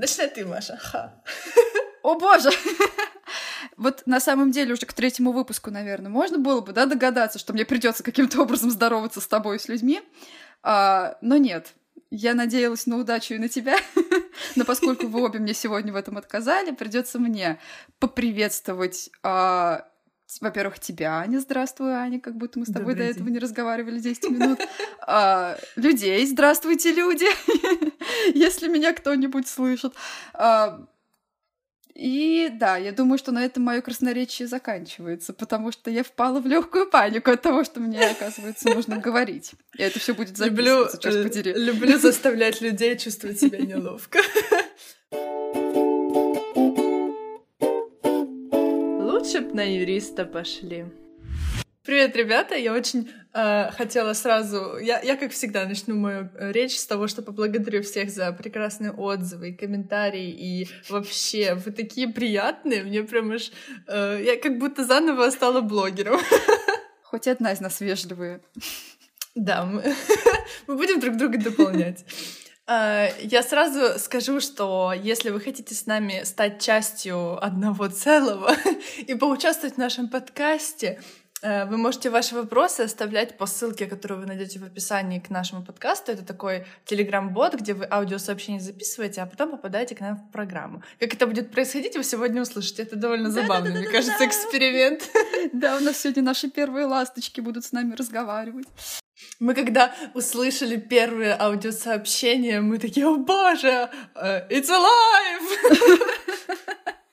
Начинай ты, Маша. Ха. О боже! Вот на самом деле уже к третьему выпуску, наверное, можно было бы, да, догадаться, что мне придется каким-то образом здороваться с тобой и с людьми. А, но нет. Я надеялась на удачу и на тебя, но поскольку вы обе мне сегодня в этом отказали, придется мне поприветствовать а, во-первых, тебя, Аня, здравствуй, Аня, как будто мы с тобой Добрый до этого не разговаривали 10 минут. А, людей, здравствуйте, люди, если меня кто-нибудь слышит. А, и да, я думаю, что на этом мое красноречие заканчивается, потому что я впала в легкую панику от того, что мне, оказывается, нужно говорить. И это все будет записываться, люблю, черт э, подери. Люблю заставлять людей чувствовать себя неловко. на юриста пошли. Привет, ребята! Я очень э, хотела сразу... Я, я, как всегда, начну мою э, речь с того, что поблагодарю всех за прекрасные отзывы и комментарии. И вообще, вы такие приятные. Мне прям аж... Э, я как будто заново стала блогером. Хоть одна из нас вежливые. Да, мы, мы будем друг друга дополнять. Э, я сразу скажу, что если вы хотите с нами стать частью одного целого и поучаствовать в нашем подкасте, вы можете ваши вопросы оставлять по ссылке, которую вы найдете в описании к нашему подкасту. Это такой телеграм-бот, где вы аудиосообщение записываете, а потом попадаете к нам в программу. Как это будет происходить, вы сегодня услышите. Это довольно забавно, мне кажется, эксперимент. Да, у нас сегодня наши первые ласточки будут с нами разговаривать. Мы когда услышали первые аудиосообщения, мы такие, о боже, э, it's alive!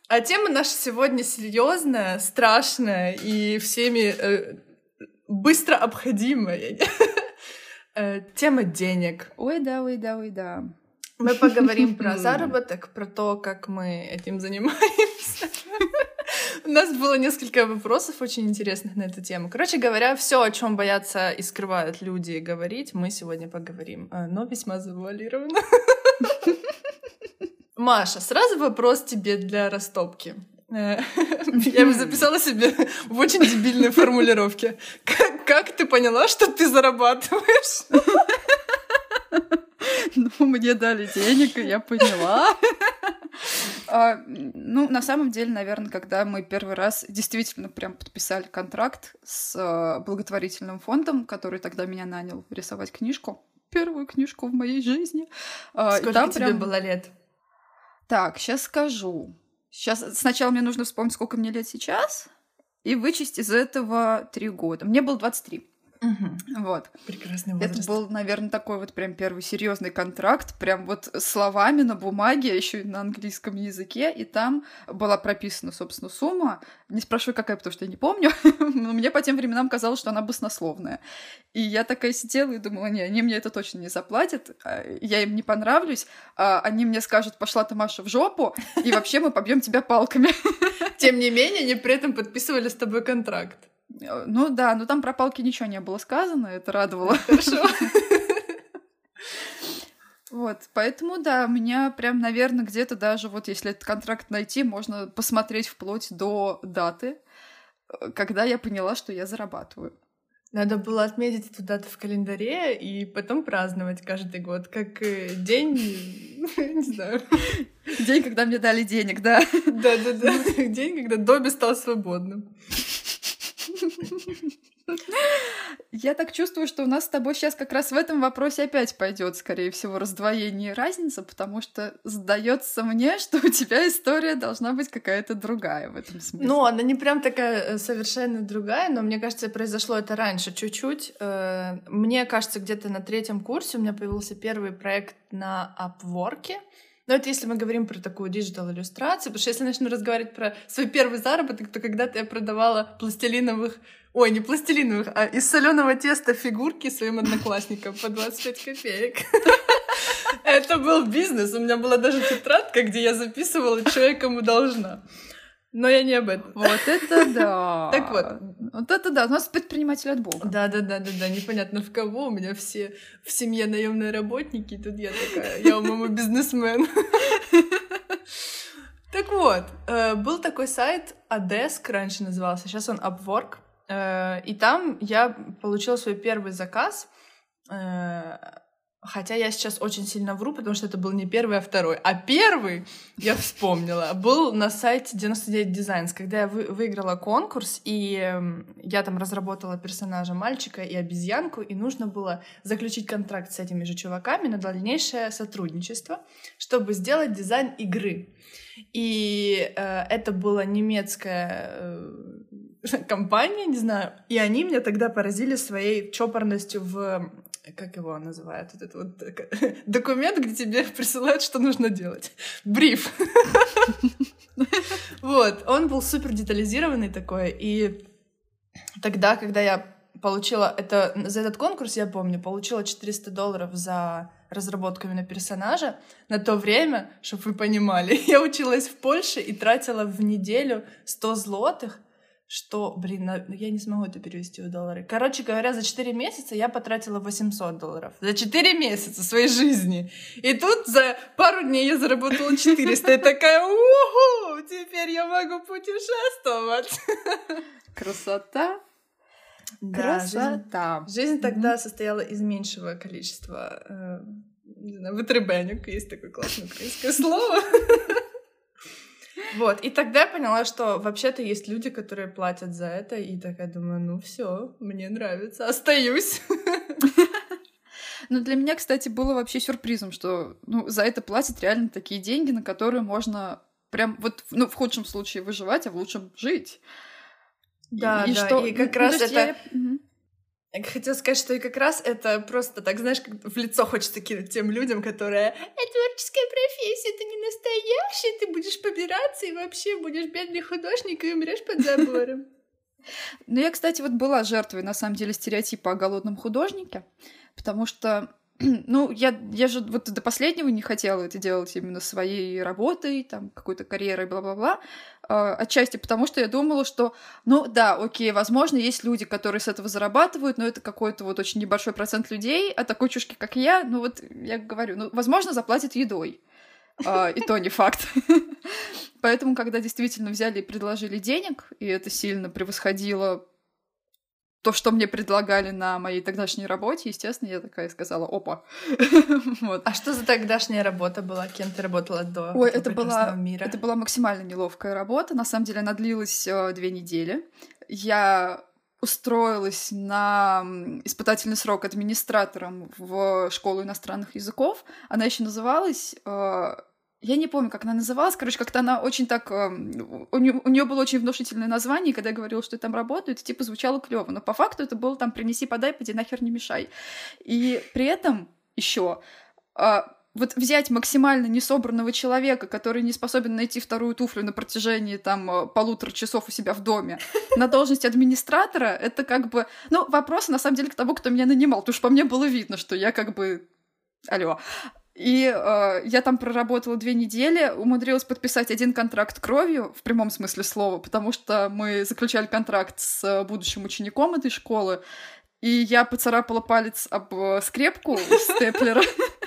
А тема наша сегодня серьезная, страшная и всеми э, быстро обходимая. э, тема денег. Ой, да, ой, да, ой, да. Мы поговорим про заработок, про то, как мы этим занимаемся. У нас было несколько вопросов очень интересных на эту тему. Короче говоря, все, о чем боятся и скрывают люди говорить, мы сегодня поговорим, э, но весьма завуалированно. Маша, сразу вопрос тебе для растопки. Э, я бы записала себе в очень дебильной формулировке. Как, как ты поняла, что ты зарабатываешь? Ну, мне дали денег, и я поняла. А, ну, на самом деле, наверное, когда мы первый раз действительно прям подписали контракт с а, благотворительным фондом, который тогда меня нанял рисовать книжку, первую книжку в моей жизни. А, Сколько там тебе прям... было лет? Так, сейчас скажу. Сейчас сначала мне нужно вспомнить, сколько мне лет сейчас, и вычесть из этого три года. Мне было 23. Угу. Вот. Прекрасный возраст. Это был, наверное, такой вот прям первый серьезный контракт, прям вот словами на бумаге, еще и на английском языке, и там была прописана, собственно, сумма. Не спрашиваю, какая, потому что я не помню, но мне по тем временам казалось, что она баснословная. И я такая сидела и думала, не, они мне это точно не заплатят, а, я им не понравлюсь, а они мне скажут, пошла ты, Маша, в жопу, и вообще мы побьем тебя палками. Тем не менее, они при этом подписывали с тобой контракт. Э, ну да, но там про палки ничего не было сказано, это радовало. Хорошо. Вот, поэтому, да, у меня прям, наверное, где-то даже вот если этот контракт найти, можно посмотреть вплоть до даты, э, когда я поняла, что я зарабатываю. Надо было отметить эту дату в календаре и потом праздновать каждый год, как э, день, не знаю. День, когда мне дали денег, да? Да-да-да, день, когда Добби стал свободным. Я так чувствую, что у нас с тобой сейчас как раз в этом вопросе опять пойдет, скорее всего, раздвоение и разница, потому что сдается мне, что у тебя история должна быть какая-то другая в этом смысле. Ну, она не прям такая э, совершенно другая, но мне кажется, произошло это раньше чуть-чуть. Э, мне кажется, где-то на третьем курсе у меня появился первый проект на Upwork. Но это если мы говорим про такую digital иллюстрацию, потому что если начну разговаривать про свой первый заработок, то когда-то я продавала пластилиновых, ой, не пластилиновых, а из соленого теста фигурки своим одноклассникам по 25 копеек. Это был бизнес. У меня была даже тетрадка, где я записывала, что я кому должна. Но я не об этом. Вот это да. Так вот. Вот это да. У нас предприниматель от Бога. Да, да, да, да, да. Непонятно в кого. У меня все в семье наемные работники. Тут я такая, я у мамы бизнесмен. Так вот, э, был такой сайт Adesk раньше назывался, сейчас он Upwork. Э, и там я получила свой первый заказ. Хотя я сейчас очень сильно вру, потому что это был не первый, а второй. А первый, я вспомнила, был на сайте 99 Designs, когда я вы выиграла конкурс, и эм, я там разработала персонажа мальчика и обезьянку, и нужно было заключить контракт с этими же чуваками на дальнейшее сотрудничество, чтобы сделать дизайн игры. И э, это была немецкая э, компания, не знаю, и они меня тогда поразили своей чопорностью в как его называют, этот вот документ, где тебе присылают, что нужно делать. Бриф. Вот, он был супер детализированный такой, и тогда, когда я получила это, за этот конкурс, я помню, получила 400 долларов за разработку именно персонажа. На то время, чтобы вы понимали, я училась в Польше и тратила в неделю 100 злотых что, блин, ну, я не смогу это перевести в доллары. Короче говоря, за 4 месяца я потратила 800 долларов. За 4 месяца своей жизни. И тут за пару дней я заработала 400. И такая, уху, теперь я могу путешествовать. Красота. Да, Красота. Жизнь, жизнь тогда mm-hmm. состояла из меньшего количества э, не знаю, вытребенек, есть такое классное украинское слово. Вот, и тогда я поняла, что вообще-то есть люди, которые платят за это, и такая думаю, ну все, мне нравится, остаюсь. Ну, для меня, кстати, было вообще сюрпризом, что ну, за это платят реально такие деньги, на которые можно прям вот, ну, в худшем случае выживать, а в лучшем жить. Да, и, да, и, что... и как ну, раз это... Я... Хотела сказать, что и как раз это просто так, знаешь, как в лицо хочется кинуть тем людям, которые «Это творческая профессия, это не настоящая, ты будешь побираться и вообще будешь бедный художник и умрешь под забором». Ну, я, кстати, вот была жертвой, на самом деле, стереотипа о голодном художнике, потому что ну, я, я же вот до последнего не хотела это делать именно своей работой, там, какой-то карьерой, бла-бла-бла. Э, отчасти потому, что я думала, что, ну, да, окей, возможно, есть люди, которые с этого зарабатывают, но это какой-то вот очень небольшой процент людей, а такой чушки, как я, ну, вот, я говорю, ну, возможно, заплатят едой. Uh, и то не факт. Поэтому, когда действительно взяли и предложили денег, и это сильно превосходило то, что мне предлагали на моей тогдашней работе, естественно, я такая сказала, опа. вот. А что за тогдашняя работа была? Кем ты работала до Ой, это была, мира? это была максимально неловкая работа. На самом деле она длилась э, две недели. Я устроилась на испытательный срок администратором в школу иностранных языков. Она еще называлась э, я не помню, как она называлась. Короче, как-то она очень так... Эм, у нее, у нее было очень внушительное название, и когда я говорила, что там работаю, это типа звучало клево. Но по факту это было там «принеси, подай, поди нахер не мешай». И при этом еще а, вот взять максимально несобранного человека, который не способен найти вторую туфлю на протяжении там э, полутора часов у себя в доме, на должность администратора, это как бы... Ну, вопрос, на самом деле, к тому, кто меня нанимал, потому что по мне было видно, что я как бы... Алло. И э, я там проработала две недели, умудрилась подписать один контракт кровью, в прямом смысле слова, потому что мы заключали контракт с будущим учеником этой школы, и я поцарапала палец об э, скрепку степлера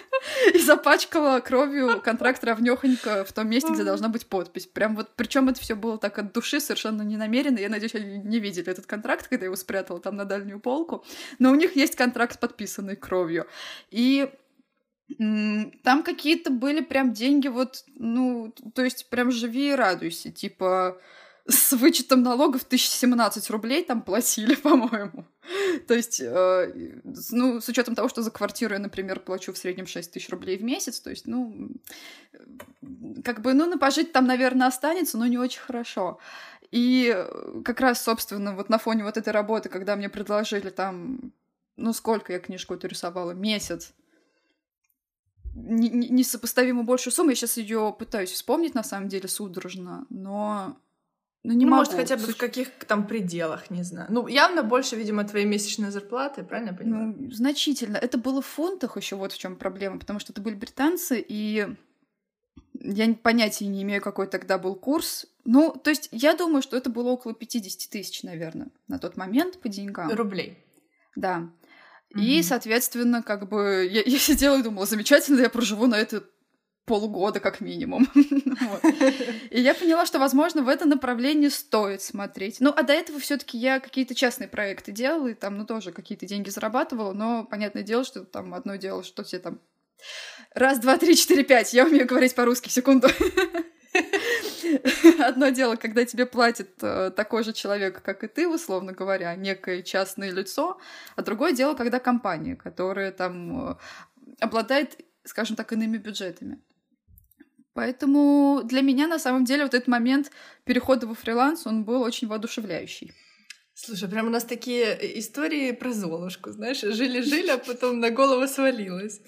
и запачкала кровью контракт равнёхонько в том месте, где должна быть подпись. Прям вот, причем это все было так от души, совершенно не намеренно. Я надеюсь, они не видели этот контракт, когда я его спрятала там на дальнюю полку. Но у них есть контракт, подписанный кровью. И там какие-то были прям деньги вот, ну, то есть прям живи и радуйся, типа с вычетом налогов 1017 рублей там платили, по-моему. То есть, э, ну, с учетом того, что за квартиру я, например, плачу в среднем 6 тысяч рублей в месяц, то есть, ну, как бы, ну, на пожить там, наверное, останется, но не очень хорошо. И как раз, собственно, вот на фоне вот этой работы, когда мне предложили там, ну, сколько я книжку эту рисовала, месяц, несопоставимо большую сумму. Я сейчас ее пытаюсь вспомнить, на самом деле, судорожно, но ну, не ну, могу. Может, хотя бы в каких там пределах, не знаю. Ну, явно больше, видимо, твоей месячной зарплаты, правильно я понимаю? Ну, значительно. Это было в фунтах еще вот в чем проблема, потому что это были британцы, и я понятия не имею, какой тогда был курс. Ну, то есть я думаю, что это было около 50 тысяч, наверное, на тот момент по деньгам. Рублей. Да. И, соответственно, как бы я, я сидела и думала, замечательно, я проживу на это полгода как минимум. И я поняла, что, возможно, в это направление стоит смотреть. Ну, а до этого все таки я какие-то частные проекты делала, и там, ну, тоже какие-то деньги зарабатывала, но понятное дело, что там одно дело, что все там раз, два, три, четыре, пять. Я умею говорить по-русски, секунду. Одно дело, когда тебе платит э, такой же человек, как и ты, условно говоря, некое частное лицо, а другое дело, когда компания, которая там э, обладает, скажем так, иными бюджетами. Поэтому для меня на самом деле вот этот момент перехода во фриланс, он был очень воодушевляющий. Слушай, прям у нас такие э, истории про Золушку, знаешь, жили-жили, а потом на голову свалилось.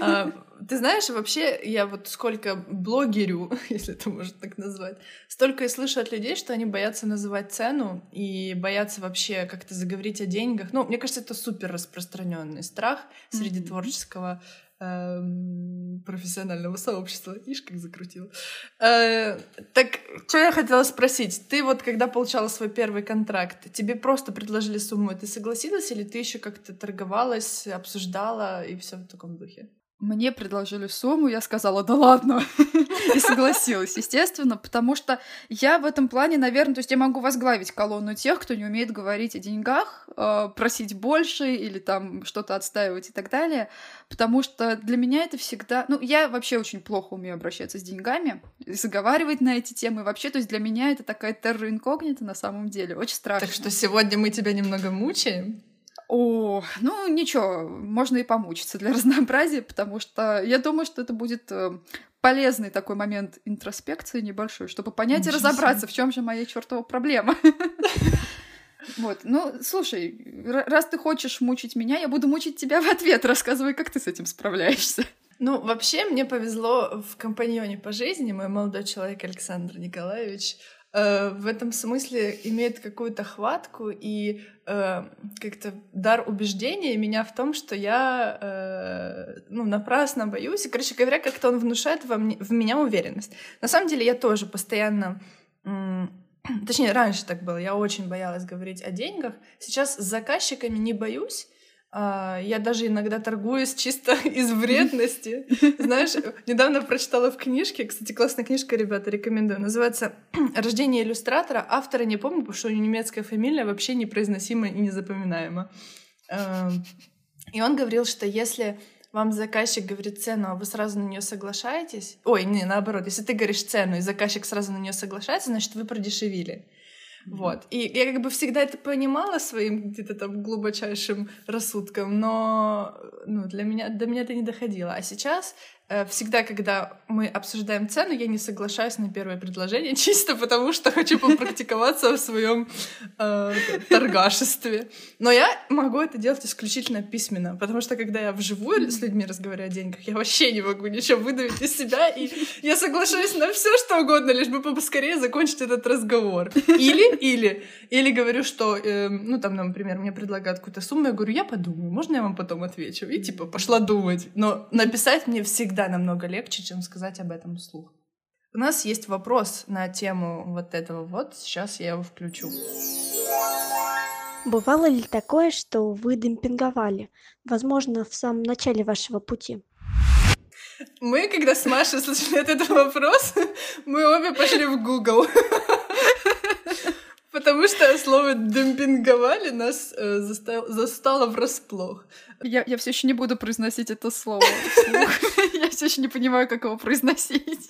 А, ты знаешь, вообще, я вот сколько блогерю, если это можно так назвать, столько и слышу от людей, что они боятся называть цену и боятся вообще как-то заговорить о деньгах. Ну, мне кажется, это супер распространенный страх среди mm-hmm. творческого профессионального сообщества. Ишь, как закрутил. Э, так, что я хотела спросить? Ты вот, когда получала свой первый контракт, тебе просто предложили сумму, ты согласилась или ты еще как-то торговалась, обсуждала и все в таком духе? Мне предложили сумму, я сказала, да ладно, и согласилась, естественно, потому что я в этом плане, наверное, то есть я могу возглавить колонну тех, кто не умеет говорить о деньгах, э, просить больше или там что-то отстаивать и так далее, потому что для меня это всегда... Ну, я вообще очень плохо умею обращаться с деньгами, заговаривать на эти темы вообще, то есть для меня это такая терра инкогнита на самом деле, очень страшно. Так что сегодня мы тебя немного мучаем? О, ну ничего, можно и помучиться для разнообразия, потому что я думаю, что это будет э, полезный такой момент интроспекции небольшой, чтобы понять Ничего и разобраться, в чем же моя чертова проблема. Вот, ну, слушай, раз ты хочешь мучить меня, я буду мучить тебя в ответ. Рассказывай, как ты с этим справляешься. Ну, вообще, мне повезло в компаньоне по жизни. Мой молодой человек Александр Николаевич Э, в этом смысле имеет какую-то хватку и э, как-то дар убеждения меня в том, что я э, ну, напрасно боюсь. И, короче говоря, как-то он внушает во мне, в меня уверенность. На самом деле я тоже постоянно... Точнее, раньше так было. Я очень боялась говорить о деньгах. Сейчас с заказчиками не боюсь, я даже иногда торгуюсь чисто из вредности. Знаешь, недавно прочитала в книжке, кстати, классная книжка, ребята, рекомендую, называется «Рождение иллюстратора». Автора не помню, потому что у него немецкая фамилия вообще непроизносима и незапоминаема. И он говорил, что если вам заказчик говорит цену, а вы сразу на нее соглашаетесь, ой, не, наоборот, если ты говоришь цену, и заказчик сразу на нее соглашается, значит, вы продешевили. Вот. И я как бы всегда это понимала своим где-то там глубочайшим рассудком, но ну, для меня, до меня это не доходило. А сейчас всегда, когда мы обсуждаем цену, я не соглашаюсь на первое предложение, чисто потому что хочу попрактиковаться в своем э, торгашестве. Но я могу это делать исключительно письменно, потому что когда я вживую с людьми разговариваю о деньгах, я вообще не могу ничего выдавить из себя, и я соглашаюсь на все что угодно, лишь бы поскорее закончить этот разговор. Или, или, или говорю, что, э, ну там, например, мне предлагают какую-то сумму, я говорю, я подумаю, можно я вам потом отвечу? И типа пошла думать. Но написать мне всегда всегда намного легче, чем сказать об этом вслух. У нас есть вопрос на тему вот этого вот. Сейчас я его включу. Бывало ли такое, что вы демпинговали? Возможно, в самом начале вашего пути? Мы, когда с Машей слышали этот вопрос, мы обе пошли в Google. Потому что слово демпинговали нас э, застало, застало врасплох. Я, я все еще не буду произносить это слово Я все еще не понимаю, как его произносить.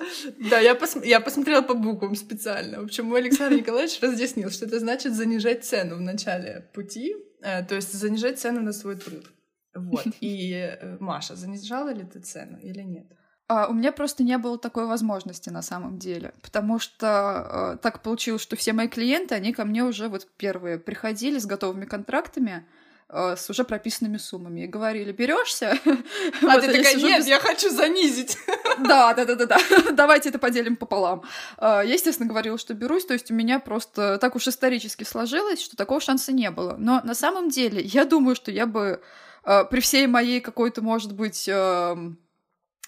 Да, я, пос... я посмотрела по буквам специально. В общем, мой Александр Николаевич разъяснил, что это значит занижать цену в начале пути, э, то есть занижать цену на свой труд. Вот. И э, Маша, занижала ли ты цену или нет? А, у меня просто не было такой возможности на самом деле, потому что э, так получилось, что все мои клиенты, они ко мне уже вот первые приходили с готовыми контрактами, э, с уже прописанными суммами и говорили, берешься? А ты такая, нет, я хочу занизить. Да, да, да, да, да. Давайте это поделим пополам. Я, естественно, говорила, что берусь, то есть у меня просто так уж исторически сложилось, что такого шанса не было. Но на самом деле я думаю, что я бы при всей моей какой-то, может быть,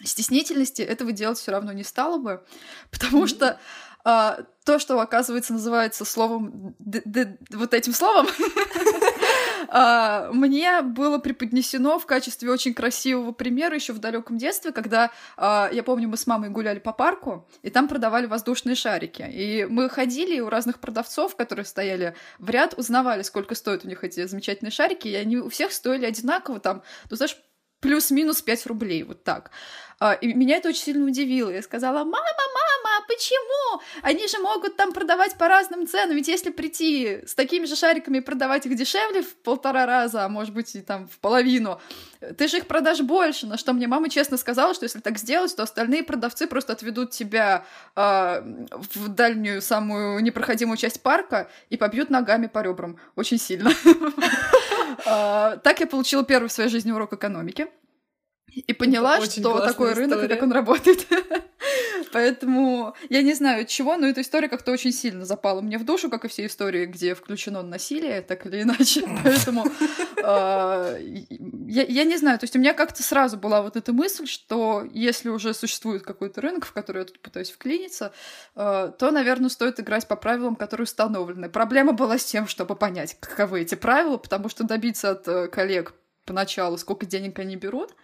стеснительности этого делать все равно не стало бы, потому что а, то, что, оказывается, называется словом, вот этим словом, А, мне было преподнесено в качестве очень красивого примера еще в далеком детстве, когда, а, я помню, мы с мамой гуляли по парку, и там продавали воздушные шарики. И мы ходили у разных продавцов, которые стояли в ряд, узнавали, сколько стоят у них эти замечательные шарики, и они у всех стоили одинаково, там, ну, знаешь, плюс-минус 5 рублей, вот так. А, и меня это очень сильно удивило. Я сказала, мама, мама, почему? Они же могут там продавать по разным ценам, ведь если прийти с такими же шариками и продавать их дешевле в полтора раза, а может быть и там в половину, ты же их продашь больше. На что мне мама честно сказала, что если так сделать, то остальные продавцы просто отведут тебя э, в дальнюю самую непроходимую часть парка и побьют ногами по ребрам очень сильно. А, так я получила первый в своей жизни урок экономики. И поняла, что такой рынок история. и как он работает. Поэтому я не знаю чего, но эта история как-то очень сильно запала мне в душу, как и все истории, где включено насилие, так или иначе. Поэтому а, я не знаю, то есть у меня как-то сразу была вот эта мысль, что если уже существует какой-то рынок, в который я тут пытаюсь вклиниться, а, то, наверное, стоит играть по правилам, которые установлены. Проблема была с тем, чтобы понять, каковы эти правила, потому что добиться от э, коллег поначалу, сколько денег они берут,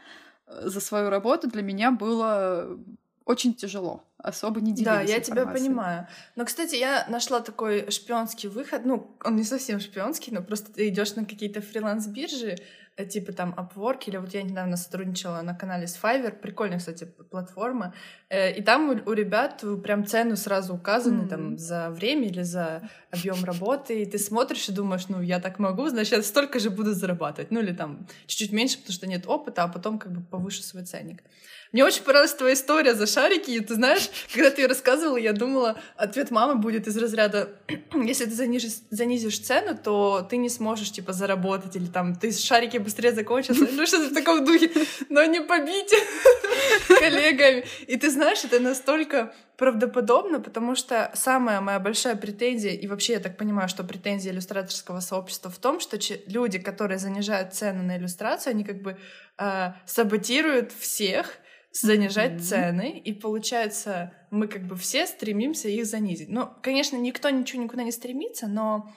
за свою работу для меня было очень тяжело, особо не делиться Да, я тебя понимаю. Но, кстати, я нашла такой шпионский выход. Ну, он не совсем шпионский, но просто ты идешь на какие-то фриланс-биржи, э, типа там Upwork, или вот я недавно сотрудничала на канале с Fiverr, прикольная, кстати, платформа, э, и там у, у ребят прям цены сразу указаны mm-hmm. там за время или за объем работы, и ты смотришь и думаешь, ну, я так могу, значит, столько же буду зарабатывать, ну, или там чуть-чуть меньше, потому что нет опыта, а потом как бы повышу свой ценник. Мне очень понравилась твоя история за шарики, и ты знаешь, когда ты ее рассказывала, я думала, ответ мамы будет из разряда, если ты занижешь, занизишь цену, то ты не сможешь, типа, заработать, или там, ты шарики быстрее закончатся, ну что-то в таком духе, но не побить коллегами. И ты знаешь, это настолько правдоподобно, потому что самая моя большая претензия, и вообще я так понимаю, что претензия иллюстраторского сообщества в том, что люди, которые занижают цену на иллюстрацию, они как бы э, саботируют всех, занижать mm-hmm. цены, и получается, мы как бы все стремимся их занизить. Ну, конечно, никто ничего никуда не стремится, но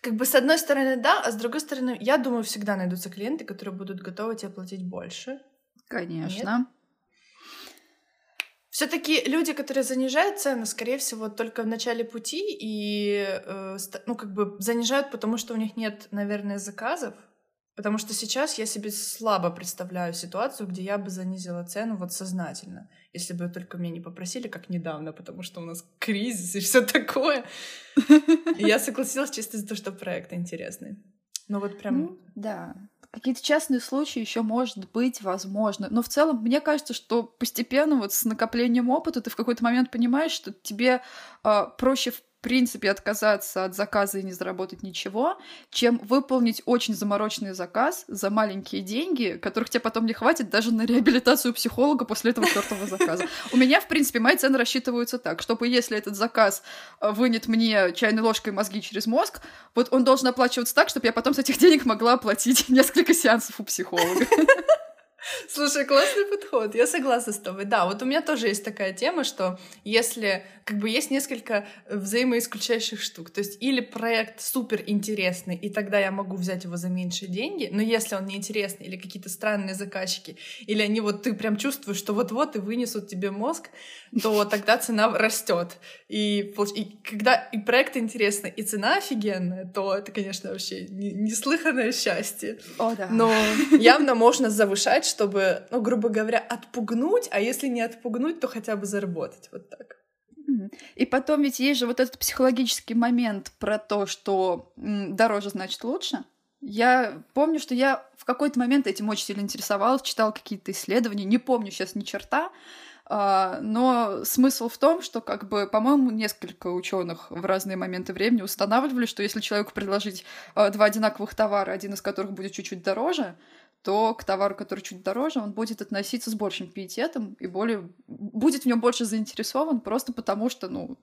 как бы с одной стороны да, а с другой стороны, я думаю, всегда найдутся клиенты, которые будут готовы тебе платить больше. Конечно. Нет? Все-таки люди, которые занижают цену, скорее всего, только в начале пути и э, ну как бы занижают, потому что у них нет, наверное, заказов, Потому что сейчас я себе слабо представляю ситуацию, где я бы занизила цену вот сознательно, если бы только меня не попросили, как недавно, потому что у нас кризис и все такое. И я согласилась чисто из-за того, что проект интересный. Ну вот прям... Ну, да. Какие-то частные случаи еще может быть возможно. Но в целом, мне кажется, что постепенно вот с накоплением опыта ты в какой-то момент понимаешь, что тебе э, проще принципе отказаться от заказа и не заработать ничего, чем выполнить очень замороченный заказ за маленькие деньги, которых тебе потом не хватит даже на реабилитацию психолога после этого чертового заказа. У меня, в принципе, мои цены рассчитываются так, чтобы если этот заказ э, вынет мне чайной ложкой мозги через мозг, вот он должен оплачиваться так, чтобы я потом с этих денег могла оплатить несколько сеансов у психолога. Слушай, классный подход. Я согласна с тобой. Да, вот у меня тоже есть такая тема, что если как бы есть несколько взаимоисключающих штук. То есть или проект супер интересный, и тогда я могу взять его за меньшие деньги, но если он неинтересный, или какие-то странные заказчики, или они вот ты прям чувствуешь, что вот-вот и вынесут тебе мозг, то тогда цена растет. И, и когда и проект интересный, и цена офигенная, то это, конечно, вообще неслыханное счастье. О, да. Но явно можно завышать, чтобы, ну, грубо говоря, отпугнуть, а если не отпугнуть, то хотя бы заработать. Вот так. И потом ведь есть же вот этот психологический момент про то, что дороже значит лучше. Я помню, что я в какой-то момент этим очень сильно интересовалась, читала какие-то исследования, не помню сейчас ни черта, а, но смысл в том, что, как бы, по-моему, несколько ученых в разные моменты времени устанавливали, что если человеку предложить а, два одинаковых товара, один из которых будет чуть-чуть дороже, то к товару, который чуть дороже, он будет относиться с большим пиететом и более будет в нем больше заинтересован, просто потому что, ну,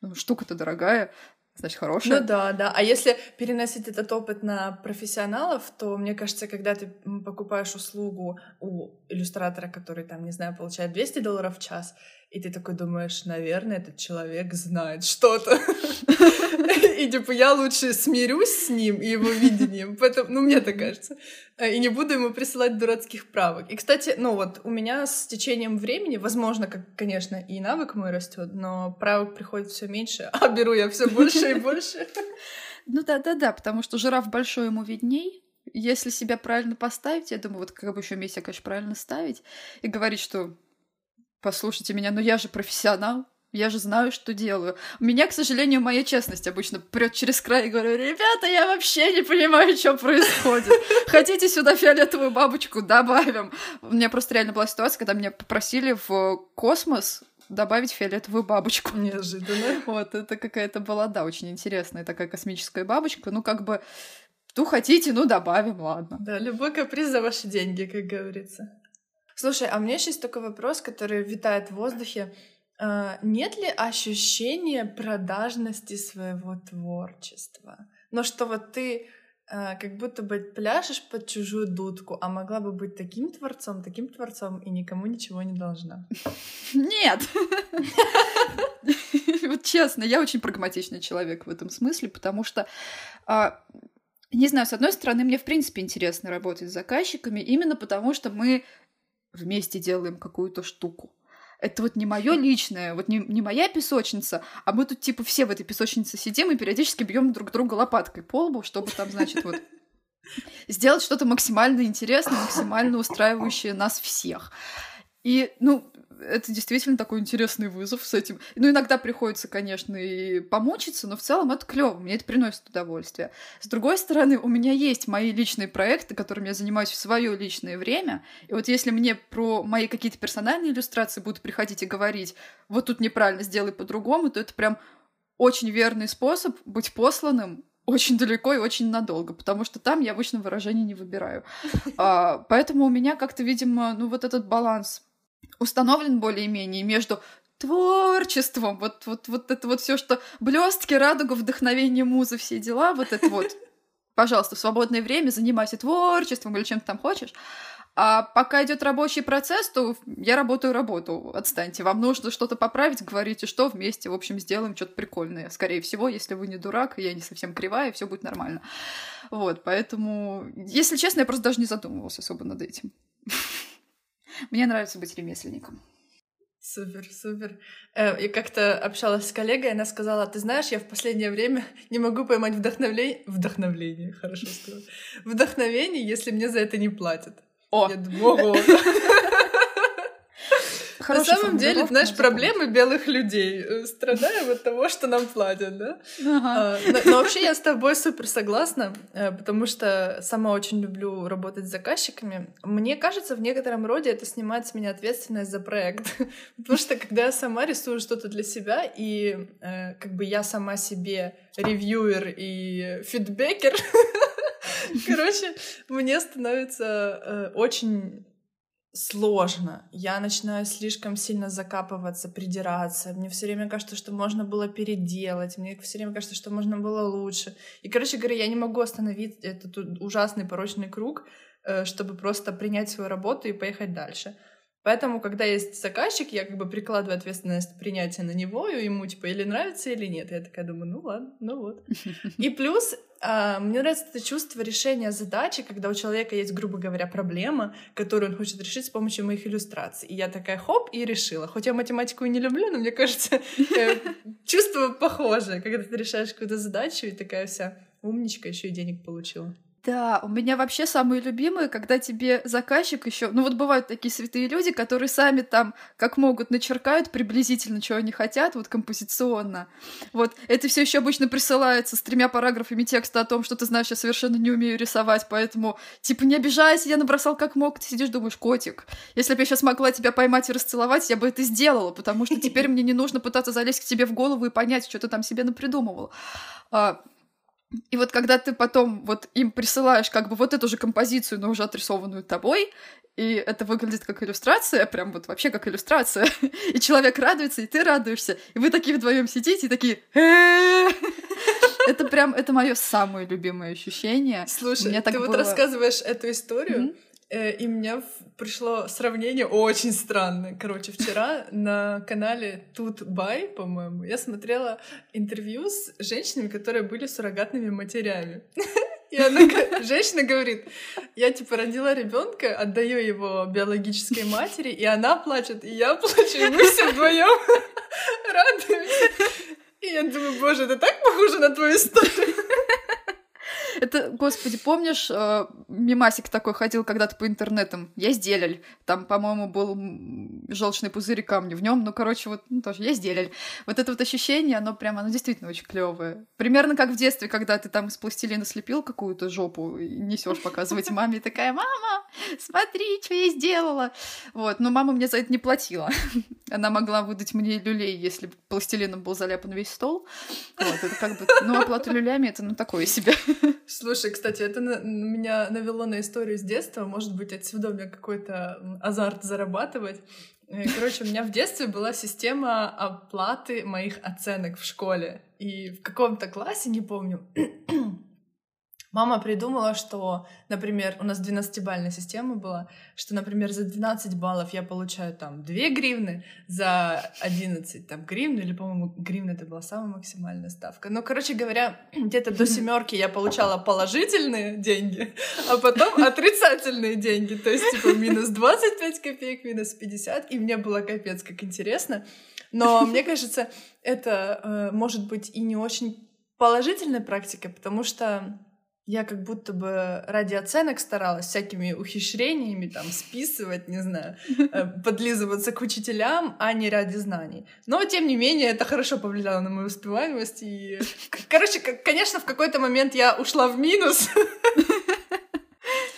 ну штука-то дорогая, значит, хорошая. Ну да, да. А если переносить этот опыт на профессионалов, то, мне кажется, когда ты покупаешь услугу у иллюстратора, который, там, не знаю, получает 200 долларов в час, И ты такой думаешь, наверное, этот человек знает что-то. И типа я лучше смирюсь с ним и его видением. Поэтому, ну, мне так кажется. И не буду ему присылать дурацких правок. И, кстати, ну вот у меня с течением времени, возможно, как, конечно, и навык мой растет, но правок приходит все меньше, а беру я все больше и больше. Ну да, да, да, потому что жираф большой ему видней. Если себя правильно поставить, я думаю, вот как бы еще месяц, конечно, правильно ставить и говорить, что послушайте меня, но я же профессионал, я же знаю, что делаю. У меня, к сожалению, моя честность обычно прет через край и говорю, ребята, я вообще не понимаю, что происходит. Хотите сюда фиолетовую бабочку? Добавим. У меня просто реально была ситуация, когда меня попросили в космос добавить фиолетовую бабочку. Неожиданно. Вот, это какая-то была, да, очень интересная такая космическая бабочка. Ну, как бы, ну, хотите, ну, добавим, ладно. Да, любой каприз за ваши деньги, как говорится. Слушай, а у меня есть такой вопрос, который витает в воздухе. А, нет ли ощущения продажности своего творчества? Но что вот ты а, как будто бы пляшешь под чужую дудку, а могла бы быть таким творцом, таким творцом и никому ничего не должна. Нет! Вот честно, я очень прагматичный человек в этом смысле, потому что а, не знаю, с одной стороны, мне в принципе интересно работать с заказчиками, именно потому что мы вместе делаем какую-то штуку это вот не мое личное, вот не, не моя песочница, а мы тут типа все в этой песочнице сидим и периодически бьем друг друга лопаткой по лбу, чтобы там, значит, вот сделать что-то максимально интересное, максимально устраивающее нас всех. И, ну, это действительно такой интересный вызов с этим. Ну, иногда приходится, конечно, и помучиться, но в целом это клево, мне это приносит удовольствие. С другой стороны, у меня есть мои личные проекты, которыми я занимаюсь в свое личное время. И вот если мне про мои какие-то персональные иллюстрации будут приходить и говорить, вот тут неправильно, сделай по-другому, то это прям очень верный способ быть посланным очень далеко и очень надолго, потому что там я обычно выражений не выбираю. А, поэтому у меня как-то, видимо, ну вот этот баланс установлен более-менее между творчеством, вот, вот, вот это вот все, что блестки, радуга, вдохновение, музы, все дела, вот это вот. Пожалуйста, в свободное время занимайся творчеством или чем ты там хочешь. А пока идет рабочий процесс, то я работаю работу. Отстаньте. Вам нужно что-то поправить, говорите, что вместе, в общем, сделаем что-то прикольное. Скорее всего, если вы не дурак, я не совсем кривая, все будет нормально. Вот, поэтому, если честно, я просто даже не задумывалась особо над этим. Мне нравится быть ремесленником. Супер, супер. Э, я как-то общалась с коллегой, она сказала, ты знаешь, я в последнее время не могу поймать вдохновление... Вдохновление, хорошо сказала. Вдохновение, если мне за это не платят. О! Я думаю, ого. На самом деле, знаешь, проблемы белых людей. Э, страдаем от того, что нам платят, да? Ага. А, но, вообще я с тобой супер согласна, э, потому что сама очень люблю работать с заказчиками. Мне кажется, в некотором роде это снимает с меня ответственность за проект. Потому что когда я сама рисую что-то для себя, и э, как бы я сама себе ревьюер и фидбекер, Короче, мне становится очень сложно. Я начинаю слишком сильно закапываться, придираться. Мне все время кажется, что можно было переделать. Мне все время кажется, что можно было лучше. И, короче говоря, я не могу остановить этот ужасный порочный круг, э, чтобы просто принять свою работу и поехать дальше. Поэтому, когда есть заказчик, я как бы прикладываю ответственность принятия на него, и ему типа или нравится, или нет. Я такая думаю, ну ладно, ну вот. И плюс мне нравится это чувство решения задачи, когда у человека есть, грубо говоря, проблема, которую он хочет решить с помощью моих иллюстраций. И я такая хоп, и решила. Хоть я математику и не люблю, но мне кажется, э, чувство похожее, когда ты решаешь какую-то задачу и такая вся умничка, еще и денег получила. Да, у меня вообще самые любимые, когда тебе заказчик еще, ну вот бывают такие святые люди, которые сами там как могут начеркают приблизительно, чего они хотят, вот композиционно. Вот это все еще обычно присылается с тремя параграфами текста о том, что ты знаешь, я совершенно не умею рисовать, поэтому типа не обижайся, я набросал как мог, ты сидишь думаешь, котик, если бы я сейчас могла тебя поймать и расцеловать, я бы это сделала, потому что теперь мне не нужно пытаться залезть к тебе в голову и понять, что ты там себе напридумывал. И вот когда ты потом вот им присылаешь как бы вот эту же композицию, но уже отрисованную тобой, и это выглядит как иллюстрация, прям вот вообще как иллюстрация, и человек радуется, и ты радуешься, и вы такие вдвоем сидите и такие это прям, это мое самое любимое ощущение. Слушай, ты вот рассказываешь эту историю, и мне пришло сравнение очень странное. Короче, вчера на канале Тут Бай, по-моему, я смотрела интервью с женщинами, которые были суррогатными матерями. И она, женщина говорит, я типа родила ребенка, отдаю его биологической матери, и она плачет, и я плачу, и мы все вдвоем радуемся. И я думаю, боже, это так похоже на твою историю. Это, господи, помнишь, э, мимасик такой ходил когда-то по интернетам? Есть делель. Там, по-моему, был желчный пузырь и камни в нем. Ну, короче, вот ну, тоже есть делель. Вот это вот ощущение, оно прямо, оно действительно очень клевое. Примерно как в детстве, когда ты там из пластилина слепил какую-то жопу и несешь показывать маме, и такая, мама, смотри, что я сделала. Вот, но мама мне за это не платила. Она могла выдать мне люлей, если пластилином был заляпан весь стол. Вот, это как бы, ну, оплата люлями, это ну такое себе. Слушай, кстати, это на, меня навело на историю с детства. Может быть, отсюда у меня какой-то азарт зарабатывать. Э, короче, у меня в детстве была система оплаты моих оценок в школе. И в каком-то классе, не помню, Мама придумала, что, например, у нас 12-бальная система была, что, например, за 12 баллов я получаю там 2 гривны, за 11 там гривну, или, по-моему, гривна это была самая максимальная ставка. Ну, короче говоря, где-то до семерки я получала положительные деньги, а потом отрицательные деньги, то есть, типа, минус 25 копеек, минус 50, и мне было капец как интересно. Но мне кажется, это э, может быть и не очень положительной практикой, потому что я как будто бы ради оценок старалась всякими ухищрениями, там, списывать, не знаю, э, подлизываться к учителям, а не ради знаний. Но, тем не менее, это хорошо повлияло на мою успеваемость. И, короче, конечно, в какой-то момент я ушла в минус.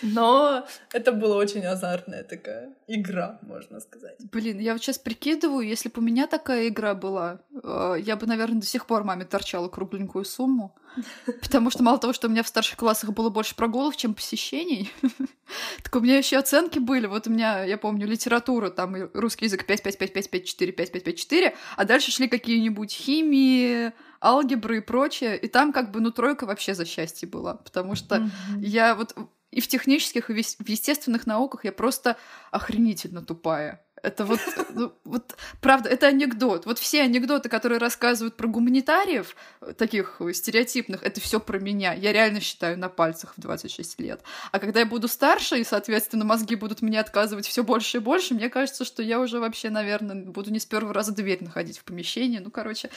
Но это была очень азартная такая игра, можно сказать. Блин, я вот сейчас прикидываю, если бы у меня такая игра была, э, я бы, наверное, до сих пор маме торчала кругленькую сумму. Потому что мало того, что у меня в старших классах было больше прогулов, чем посещений, так у меня еще оценки были. Вот у меня, я помню, литература, там русский язык 5, 5, 5, 5, 5, 4, 5, 5, 5, 4, а дальше шли какие-нибудь химии, алгебры и прочее, и там как бы, ну, тройка вообще за счастье была, потому что я вот и в технических, и в естественных науках я просто охренительно тупая. Это вот, ну, вот, правда, это анекдот. Вот все анекдоты, которые рассказывают про гуманитариев, таких стереотипных, это все про меня. Я реально считаю на пальцах в 26 лет. А когда я буду старше, и, соответственно, мозги будут мне отказывать все больше и больше, мне кажется, что я уже вообще, наверное, буду не с первого раза дверь находить в помещении. Ну, короче,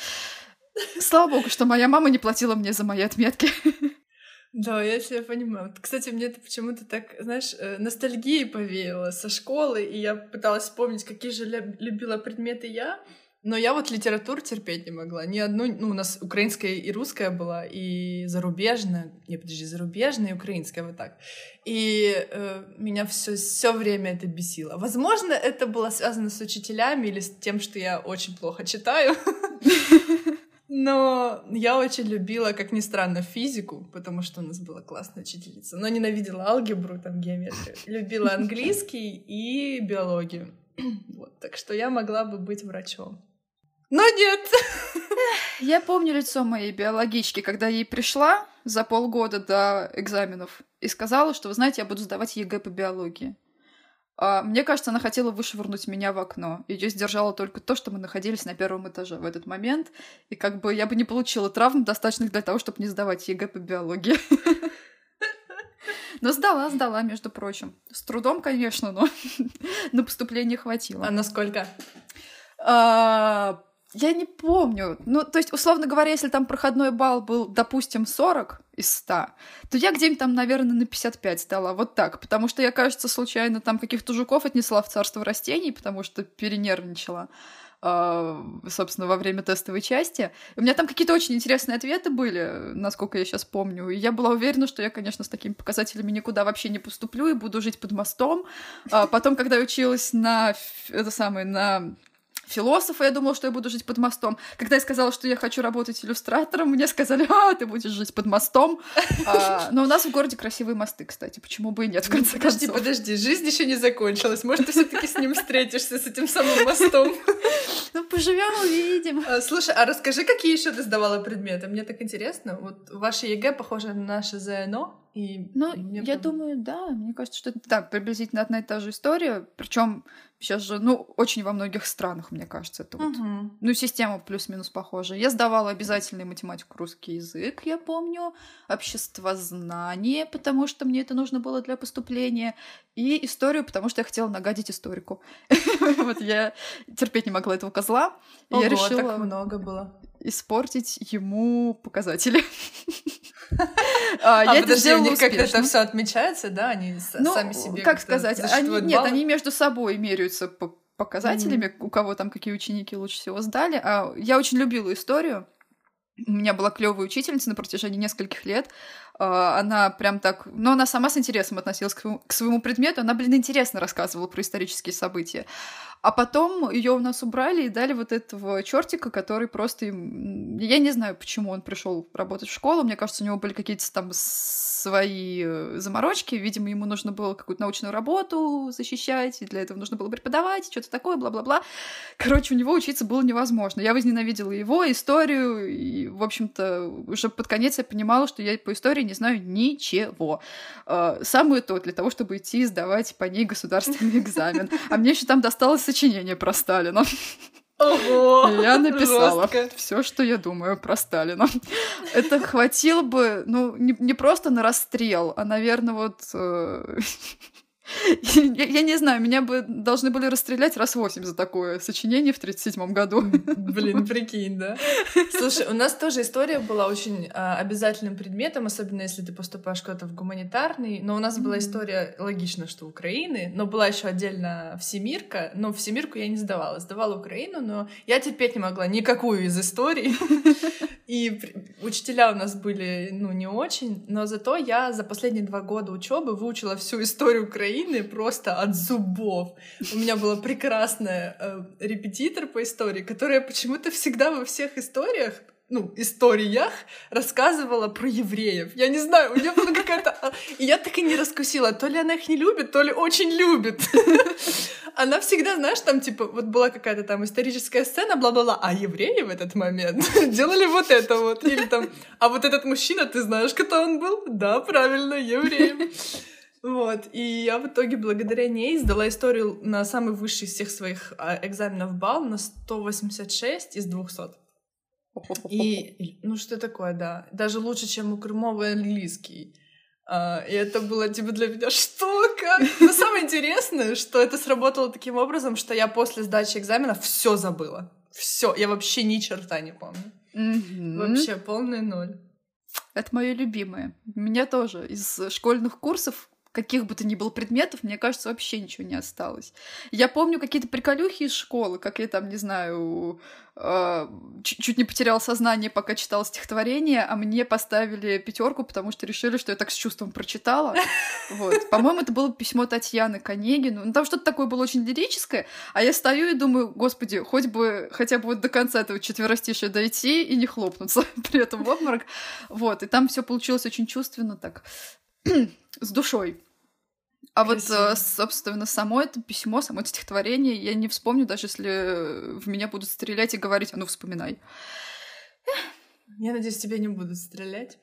слава богу, что моя мама не платила мне за мои отметки. Да, я себя понимаю. Кстати, мне это почему-то так, знаешь, э, ностальгии повеяло со школы, и я пыталась вспомнить, какие же любила предметы я, но я вот литературу терпеть не могла. Ни одну, ну, у нас украинская и русская была, и зарубежная, не, подожди, зарубежная и украинская, вот так. И э, меня все все время это бесило. Возможно, это было связано с учителями или с тем, что я очень плохо читаю. Но я очень любила, как ни странно, физику, потому что у нас была классная учительница. Но ненавидела алгебру, там, геометрию. Любила английский и биологию. Вот, так что я могла бы быть врачом. Но нет! Я помню лицо моей биологички, когда ей пришла за полгода до экзаменов и сказала, что, вы знаете, я буду сдавать ЕГЭ по биологии. А, мне кажется, она хотела вышвырнуть меня в окно. Ее сдержало только то, что мы находились на первом этаже в этот момент. И как бы я бы не получила травм, достаточных для того, чтобы не сдавать ЕГЭ по биологии. Но сдала, сдала, между прочим. С трудом, конечно, но на поступление хватило. А насколько? А, я не помню. Ну, то есть, условно говоря, если там проходной балл был, допустим, 40 из 100, то я где-нибудь там, наверное, на 55 стала. Вот так. Потому что я, кажется, случайно там каких-то жуков отнесла в царство растений, потому что перенервничала а, собственно, во время тестовой части. У меня там какие-то очень интересные ответы были, насколько я сейчас помню. И я была уверена, что я, конечно, с такими показателями никуда вообще не поступлю и буду жить под мостом. А потом, когда я училась на это самое, на философа, я думала, что я буду жить под мостом. Когда я сказала, что я хочу работать иллюстратором, мне сказали, а, ты будешь жить под мостом. А, но у нас в городе красивые мосты, кстати, почему бы и нет, в конце подожди, концов. Подожди, жизнь еще не закончилась. Может, ты все-таки с ним встретишься, с этим самым мостом. Ну, поживем, увидим. А, слушай, а расскажи, какие еще ты сдавала предметы? Мне так интересно. Вот ваше ЕГЭ похоже на наше ЗНО, И ну, я прям... думаю, да, мне кажется, что это да, приблизительно одна и та же история. Причем сейчас же, ну, очень во многих странах, мне кажется, это вот. Угу. Ну, система плюс-минус похожа. Я сдавала обязательную математику, русский язык, я помню, общество знания, потому что мне это нужно было для поступления, и историю, потому что я хотела нагадить историку. Вот я терпеть не могла этого козла. Я решила много было. Испортить ему показатели. А, это сделала у них как это все отмечается, да? Они ну, сами себе как сказать? Они, нет, они между собой меряются по показателями, у кого там какие ученики лучше всего сдали. А я очень любила историю. У меня была клевая учительница на протяжении нескольких лет. А, она прям так... Но она сама с интересом относилась к к своему предмету. Она, блин, интересно рассказывала про исторические события. А потом ее у нас убрали и дали вот этого чертика, который просто... Я не знаю, почему он пришел работать в школу. Мне кажется, у него были какие-то там свои э, заморочки. Видимо, ему нужно было какую-то научную работу защищать, и для этого нужно было преподавать, что-то такое, бла-бла-бла. Короче, у него учиться было невозможно. Я возненавидела его, историю, и, в общем-то, уже под конец я понимала, что я по истории не знаю ничего. Э, самое то для того, чтобы идти сдавать по ней государственный экзамен. А мне еще там досталось сочинение про Сталина. Ого! Я написала все, что я думаю про Сталина. Это хватило бы, ну, не, не просто на расстрел, а, наверное, вот э, я, я не знаю, меня бы должны были расстрелять раз восемь за такое сочинение в 37 году. Блин, прикинь, да? Слушай, у нас тоже история была очень а, обязательным предметом, особенно если ты поступаешь куда-то в гуманитарный. Но у нас была история, логично, что Украины, но была еще отдельно всемирка. Но всемирку я не сдавала. Сдавала Украину, но я терпеть не могла никакую из историй. И учителя у нас были, ну, не очень, но зато я за последние два года учебы выучила всю историю Украины просто от зубов. У меня была прекрасная э, репетитор по истории, которая почему-то всегда во всех историях ну, историях рассказывала про евреев. Я не знаю, у нее была какая-то... А, и я так и не раскусила, то ли она их не любит, то ли очень любит. Она всегда, знаешь, там, типа, вот была какая-то там историческая сцена, бла-бла-бла, а евреи в этот момент делали вот это вот. Или там, а вот этот мужчина, ты знаешь, кто он был? Да, правильно, еврей. Вот, и я в итоге благодаря ней сдала историю на самый высший из всех своих а, экзаменов балл на 186 из 200. И, ну что такое, да. Даже лучше, чем у Крымова английский. А, и это было типа для меня что, как? Но самое интересное, что это сработало таким образом, что я после сдачи экзамена все забыла. Все, я вообще ни черта не помню. Mm-hmm. Вообще полный ноль. Это мое любимое. Меня тоже из школьных курсов каких бы то ни было предметов, мне кажется, вообще ничего не осталось. Я помню какие-то приколюхи из школы, как я там, не знаю, э, чуть не потерял сознание, пока читала стихотворение, а мне поставили пятерку, потому что решили, что я так с чувством прочитала. Вот. По-моему, это было письмо Татьяны к Онегину. Ну, там что-то такое было очень лирическое, а я стою и думаю, господи, хоть бы хотя бы вот до конца этого четверостишия дойти и не хлопнуться при этом в обморок. Вот. И там все получилось очень чувственно так с душой. А Красиво. вот, собственно, само это письмо, само это стихотворение, я не вспомню, даже если в меня будут стрелять и говорить, а ну вспоминай. Я надеюсь, тебя не будут стрелять.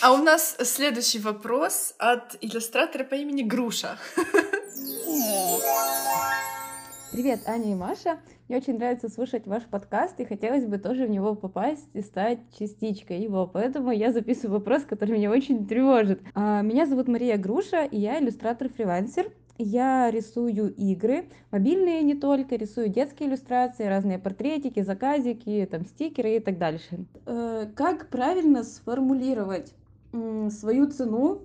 А у нас следующий вопрос от иллюстратора по имени Груша. Привет, Аня и Маша. Мне очень нравится слушать ваш подкаст, и хотелось бы тоже в него попасть и стать частичкой его. Поэтому я записываю вопрос, который меня очень тревожит. А, меня зовут Мария Груша, и я иллюстратор-фрилансер. Я рисую игры, мобильные не только, рисую детские иллюстрации, разные портретики, заказики, там стикеры и так дальше. Э, как правильно сформулировать свою цену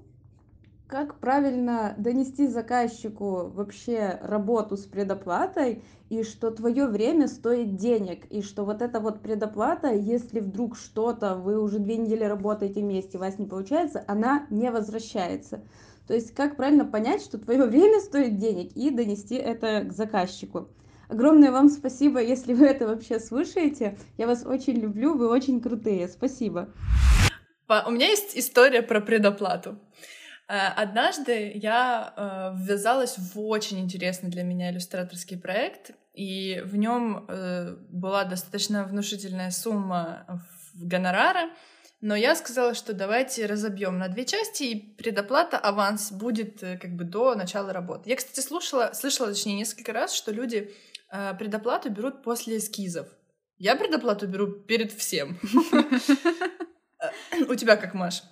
как правильно донести заказчику вообще работу с предоплатой, и что твое время стоит денег, и что вот эта вот предоплата, если вдруг что-то, вы уже две недели работаете вместе, у вас не получается, она не возвращается. То есть как правильно понять, что твое время стоит денег, и донести это к заказчику. Огромное вам спасибо, если вы это вообще слушаете. Я вас очень люблю, вы очень крутые. Спасибо. У меня есть история про предоплату. Э, однажды я э, ввязалась в очень интересный для меня иллюстраторский проект, и в нем э, была достаточно внушительная сумма гонорара, Но я сказала, что давайте разобьем на две части, и предоплата, аванс будет как бы до начала работы. Я, кстати, слушала, слышала, точнее, несколько раз, что люди предоплату берут после эскизов. Я предоплату беру перед всем. У тебя как, Маш?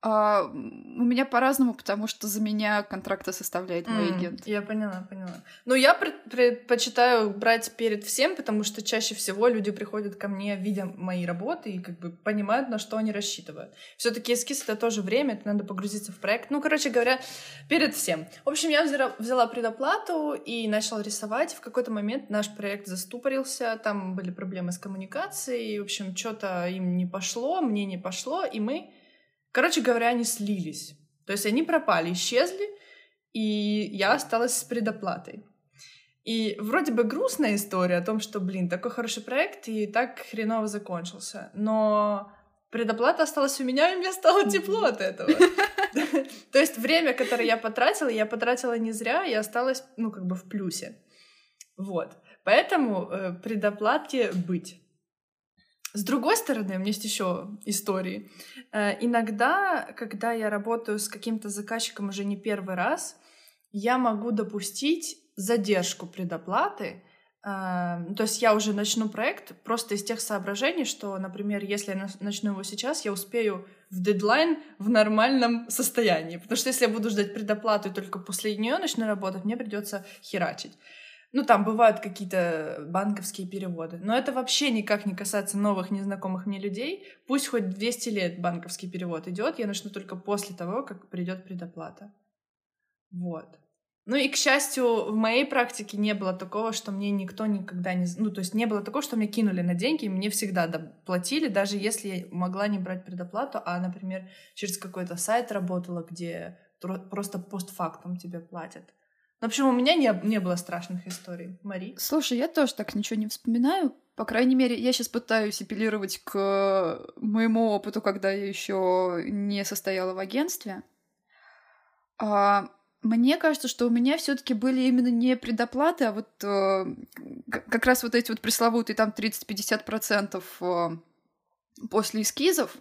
А, у меня по-разному, потому что за меня контракты составляет мой агент. Я поняла, поняла. Ну, я предпочитаю брать перед всем, потому что чаще всего люди приходят ко мне, видя мои работы, и как бы понимают, на что они рассчитывают. все таки эскиз — это тоже время, это надо погрузиться в проект. Ну, короче говоря, перед всем. В общем, я взяла, взяла предоплату и начала рисовать. В какой-то момент наш проект заступорился, там были проблемы с коммуникацией, в общем, что-то им не пошло, мне не пошло, и мы Короче говоря, они слились. То есть они пропали, исчезли, и я осталась с предоплатой. И вроде бы грустная история о том, что, блин, такой хороший проект и так хреново закончился. Но предоплата осталась у меня, и мне стало тепло от этого. То есть время, которое я потратила, я потратила не зря, и осталась, ну, как бы в плюсе. Вот. Поэтому э, предоплате быть. С другой стороны, у меня есть еще истории. Э, иногда, когда я работаю с каким-то заказчиком уже не первый раз, я могу допустить задержку предоплаты. Э, то есть я уже начну проект просто из тех соображений, что, например, если я начну его сейчас, я успею в дедлайн в нормальном состоянии. Потому что если я буду ждать предоплату и только после нее начну работать, мне придется херачить. Ну, там бывают какие-то банковские переводы. Но это вообще никак не касается новых незнакомых мне людей. Пусть хоть 200 лет банковский перевод идет, я начну только после того, как придет предоплата. Вот. Ну и, к счастью, в моей практике не было такого, что мне никто никогда не... Ну, то есть не было такого, что мне кинули на деньги, и мне всегда доплатили, даже если я могла не брать предоплату, а, например, через какой-то сайт работала, где просто постфактум тебе платят. В общем, у меня не, не было страшных историй. Мари? Слушай, я тоже так ничего не вспоминаю. По крайней мере, я сейчас пытаюсь апеллировать к моему опыту, когда я еще не состояла в агентстве. А, мне кажется, что у меня все-таки были именно не предоплаты, а вот э, как раз вот эти вот пресловутые там 30-50% э, после эскизов,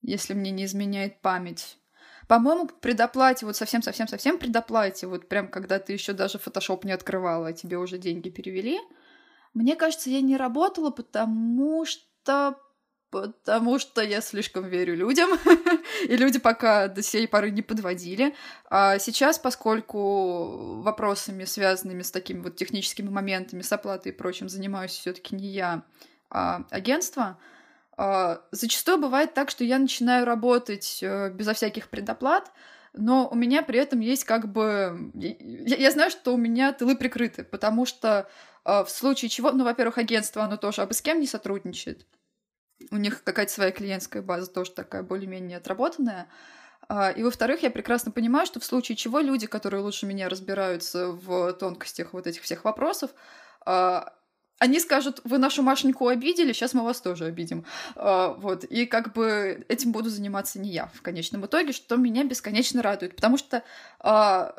если мне не изменяет память. По-моему, предоплате, вот совсем-совсем-совсем предоплате, вот прям когда ты еще даже фотошоп не открывала, а тебе уже деньги перевели, мне кажется, я не работала, потому что потому что я слишком верю людям, и люди пока до сей поры не подводили. А сейчас, поскольку вопросами, связанными с такими вот техническими моментами, с оплатой и прочим, занимаюсь все таки не я, а агентство, зачастую бывает так, что я начинаю работать э, безо всяких предоплат, но у меня при этом есть как бы... Я, знаю, что у меня тылы прикрыты, потому что э, в случае чего... Ну, во-первых, агентство, оно тоже абы с кем не сотрудничает. У них какая-то своя клиентская база тоже такая более-менее отработанная. А, и, во-вторых, я прекрасно понимаю, что в случае чего люди, которые лучше меня разбираются в тонкостях вот этих всех вопросов, а, они скажут, вы нашу Машеньку обидели, сейчас мы вас тоже обидим. Uh, вот. И как бы этим буду заниматься не я в конечном итоге, что меня бесконечно радует. Потому что uh,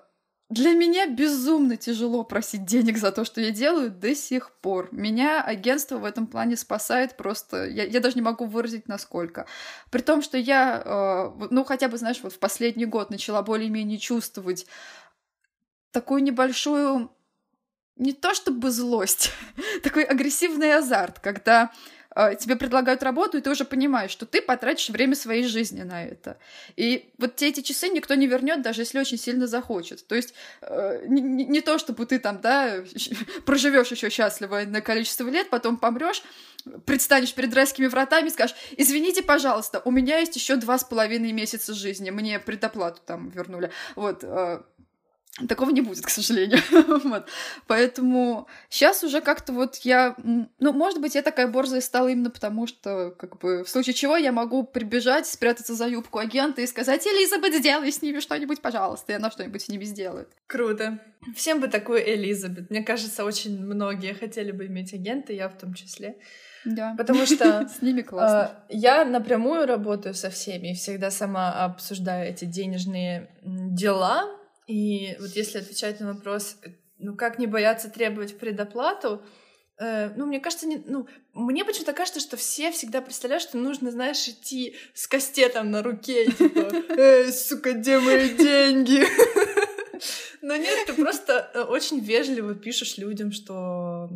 для меня безумно тяжело просить денег за то, что я делаю до сих пор. Меня агентство в этом плане спасает просто... Я, я даже не могу выразить, насколько. При том, что я, uh, ну, хотя бы, знаешь, вот в последний год начала более-менее чувствовать такую небольшую не то чтобы злость, такой агрессивный азарт, когда э, тебе предлагают работу, и ты уже понимаешь, что ты потратишь время своей жизни на это. И вот те эти часы никто не вернет, даже если очень сильно захочет. То есть э, не, не то, чтобы ты там, да, проживешь еще счастливо на количество лет, потом помрешь, предстанешь перед райскими вратами и скажешь, извините, пожалуйста, у меня есть еще два с половиной месяца жизни, мне предоплату там вернули. Вот, э, Такого не будет, к сожалению. вот. Поэтому сейчас уже как-то вот я... Ну, может быть, я такая борзая стала именно потому, что, как бы, в случае чего я могу прибежать, спрятаться за юбку агента и сказать, Элизабет, сделай с ними что-нибудь, пожалуйста, и она что-нибудь с ними сделает. Круто. Всем бы такую Элизабет. Мне кажется, очень многие хотели бы иметь агента, я в том числе. Да. Потому что с ними классно. Э, я напрямую работаю со всеми и всегда сама обсуждаю эти денежные дела, и вот если отвечать на вопрос, ну как не бояться требовать предоплату, Э, ну, мне кажется, не, ну, мне почему-то кажется, что все всегда представляют, что нужно, знаешь, идти с кастетом на руке, типа, «Эй, сука, где мои деньги?» Но нет, ты просто э, очень вежливо пишешь людям, что...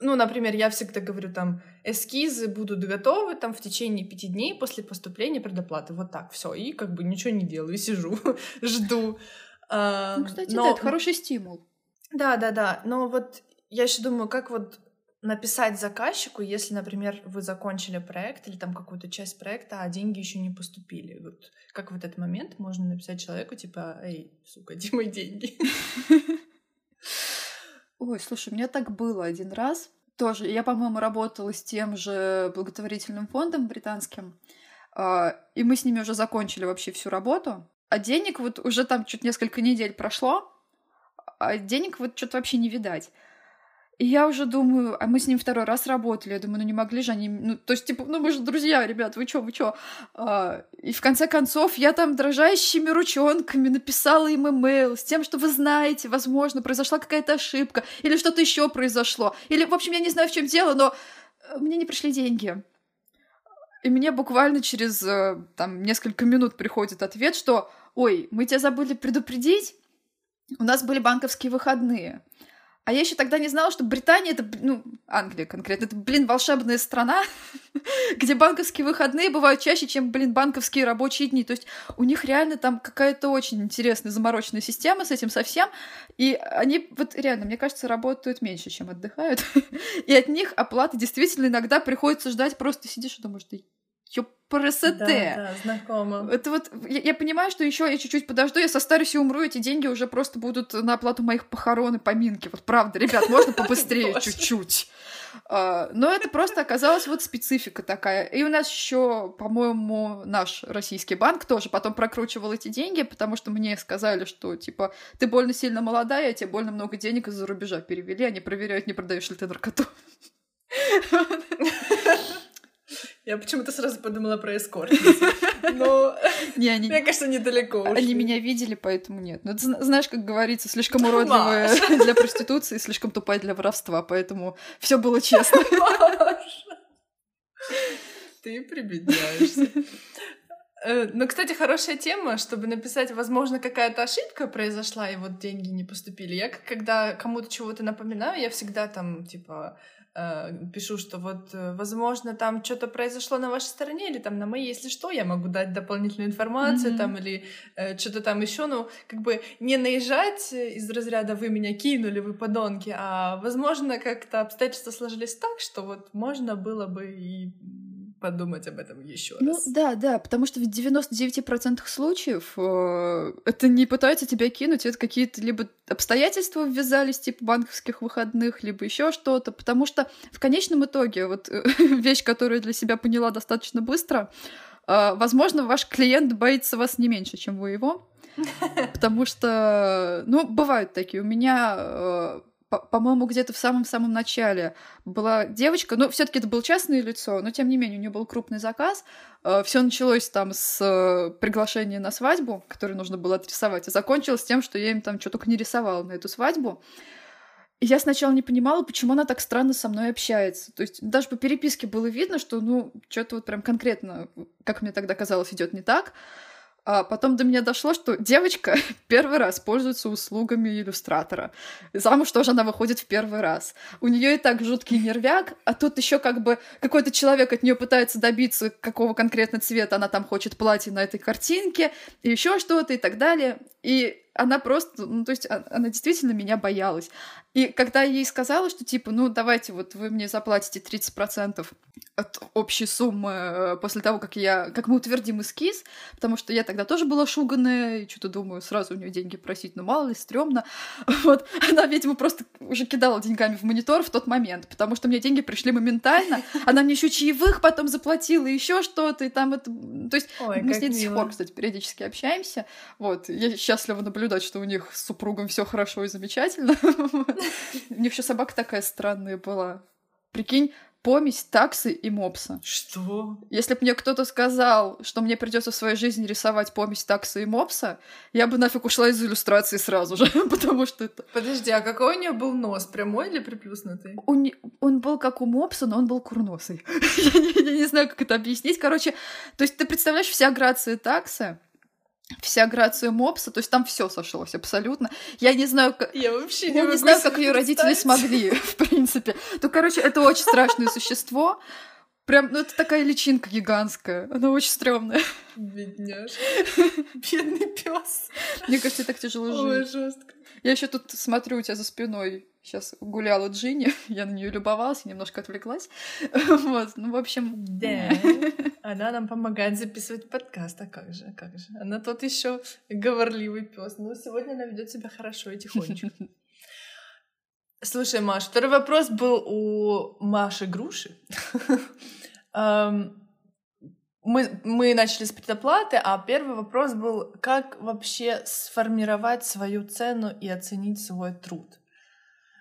Ну, например, я всегда говорю, там, эскизы будут готовы там в течение пяти дней после поступления предоплаты. Вот так, все. И как бы ничего не делаю, сижу, жду. Ну, кстати, Но... да, это хороший стимул. Да, да, да. Но вот я еще думаю, как вот написать заказчику, если, например, вы закончили проект или там какую-то часть проекта, а деньги еще не поступили. Вот как в этот момент можно написать человеку, типа, эй, сука, где мои деньги? Ой, слушай, у меня так было один раз. Тоже, я, по-моему, работала с тем же благотворительным фондом британским, а, и мы с ними уже закончили вообще всю работу. А денег вот уже там чуть несколько недель прошло, а денег вот что-то вообще не видать. И я уже думаю, а мы с ним второй раз работали. Я думаю, ну не могли же они... Ну, то есть, типа, ну мы же друзья, ребят, вы чё, вы чё? А, и в конце концов я там дрожащими ручонками написала им имейл с тем, что вы знаете, возможно, произошла какая-то ошибка, или что-то еще произошло. Или, в общем, я не знаю, в чем дело, но э, мне не пришли деньги. И мне буквально через э, там несколько минут приходит ответ, что «Ой, мы тебя забыли предупредить, у нас были банковские выходные». А я еще тогда не знала, что Британия это, ну, Англия конкретно, это, блин, волшебная страна, где банковские выходные бывают чаще, чем, блин, банковские рабочие дни. То есть у них реально там какая-то очень интересная замороченная система с этим совсем. И они вот реально, мне кажется, работают меньше, чем отдыхают. и от них оплаты действительно иногда приходится ждать, просто сидишь и думаешь, ты ПРСТ. Да, да, знакомо. Это вот, я, я понимаю, что еще я чуть-чуть подожду, я состарюсь и умру, эти деньги уже просто будут на оплату моих похорон и поминки. Вот правда, ребят, можно побыстрее чуть-чуть. А, но это просто оказалась вот специфика такая. И у нас еще, по-моему, наш российский банк тоже потом прокручивал эти деньги, потому что мне сказали, что, типа, ты больно сильно молодая, а тебе больно много денег из-за рубежа перевели, они проверяют, не продаешь ли ты наркоту. Я почему-то сразу подумала про эскорт. Но не, они, мне кажется, недалеко ушли. Они меня видели, поэтому нет. Ну, ты знаешь, как говорится, слишком уродливая для проституции, слишком тупая для воровства, поэтому все было честно. Ты прибедняешься. Э, ну, кстати, хорошая тема, чтобы написать, возможно, какая-то ошибка произошла, и вот деньги не поступили. Я, когда кому-то чего-то напоминаю, я всегда там, типа, пишу, что вот, э, возможно, там что-то произошло на вашей стороне или там на моей, если что, я могу дать дополнительную информацию mm-hmm. там или э, что-то там еще, ну, как бы не наезжать из разряда «вы меня кинули, вы подонки», а, возможно, как-то обстоятельства сложились так, что вот можно было бы и подумать об этом еще ну, раз. Ну да, да, потому что в 99% случаев э, это не пытаются тебя кинуть, это какие-то либо обстоятельства ввязались, типа банковских выходных, либо еще что-то, потому что в конечном итоге, вот вещь, которую я для себя поняла достаточно быстро, э, возможно, ваш клиент боится вас не меньше, чем вы его, потому что, ну, бывают такие. У меня э, по-моему, где-то в самом-самом начале была девочка, ну, все таки это было частное лицо, но тем не менее у нее был крупный заказ. Э, все началось там с э, приглашения на свадьбу, которое нужно было отрисовать, и закончилось тем, что я им там что только не рисовала на эту свадьбу. И я сначала не понимала, почему она так странно со мной общается. То есть даже по переписке было видно, что, ну, что-то вот прям конкретно, как мне тогда казалось, идет не так. А потом до меня дошло, что девочка первый раз пользуется услугами иллюстратора. Замуж тоже она выходит в первый раз. У нее и так жуткий нервяк, а тут еще как бы какой-то человек от нее пытается добиться, какого конкретно цвета она там хочет платье на этой картинке, и еще что-то и так далее. И она просто, ну, то есть а, она действительно меня боялась. И когда я ей сказала, что типа, ну, давайте вот вы мне заплатите 30% от общей суммы э, после того, как я, как мы утвердим эскиз, потому что я тогда тоже была шуганная, и что-то думаю, сразу у нее деньги просить, ну, мало ли, стрёмно. Вот, она, видимо, просто уже кидала деньгами в монитор в тот момент, потому что мне деньги пришли моментально, она мне еще чаевых потом заплатила, еще что-то, и там это... То есть Ой, мы с ней до сих пор, кстати, периодически общаемся, вот, я счастлива наблюдать, что у них с супругом все хорошо и замечательно. У них еще собака такая странная была. Прикинь, помесь таксы и мопса. Что? Если бы мне кто-то сказал, что мне придется в своей жизни рисовать помесь таксы и мопса, я бы нафиг ушла из иллюстрации сразу же, потому что это... Подожди, а какой у нее был нос? Прямой или приплюснутый? Он, он был как у мопса, но он был курносый. я, не, я не знаю, как это объяснить. Короче, то есть ты представляешь, вся грация таксы вся грация мопса, то есть там все сошлось абсолютно. Я не знаю, как... Я вообще не, я не знаю, как ее родители смогли, в принципе. Ну, короче, это очень страшное существо. Прям, ну, это такая личинка гигантская. Она очень стрёмная. Бедняжка. Бедный пес. Мне кажется, так тяжело Ой, жить. жестко. Я еще тут смотрю у тебя за спиной. Сейчас гуляла Джинни, я на нее любовалась, немножко отвлеклась. Вот, ну, в общем... Да. Она нам помогает записывать подкаст. А как же, как же? Она тот еще говорливый пес. Но сегодня она ведет себя хорошо и тихонечко. Слушай, Маш, второй вопрос был у Маши Груши. Мы, мы начали с предоплаты, а первый вопрос был, как вообще сформировать свою цену и оценить свой труд?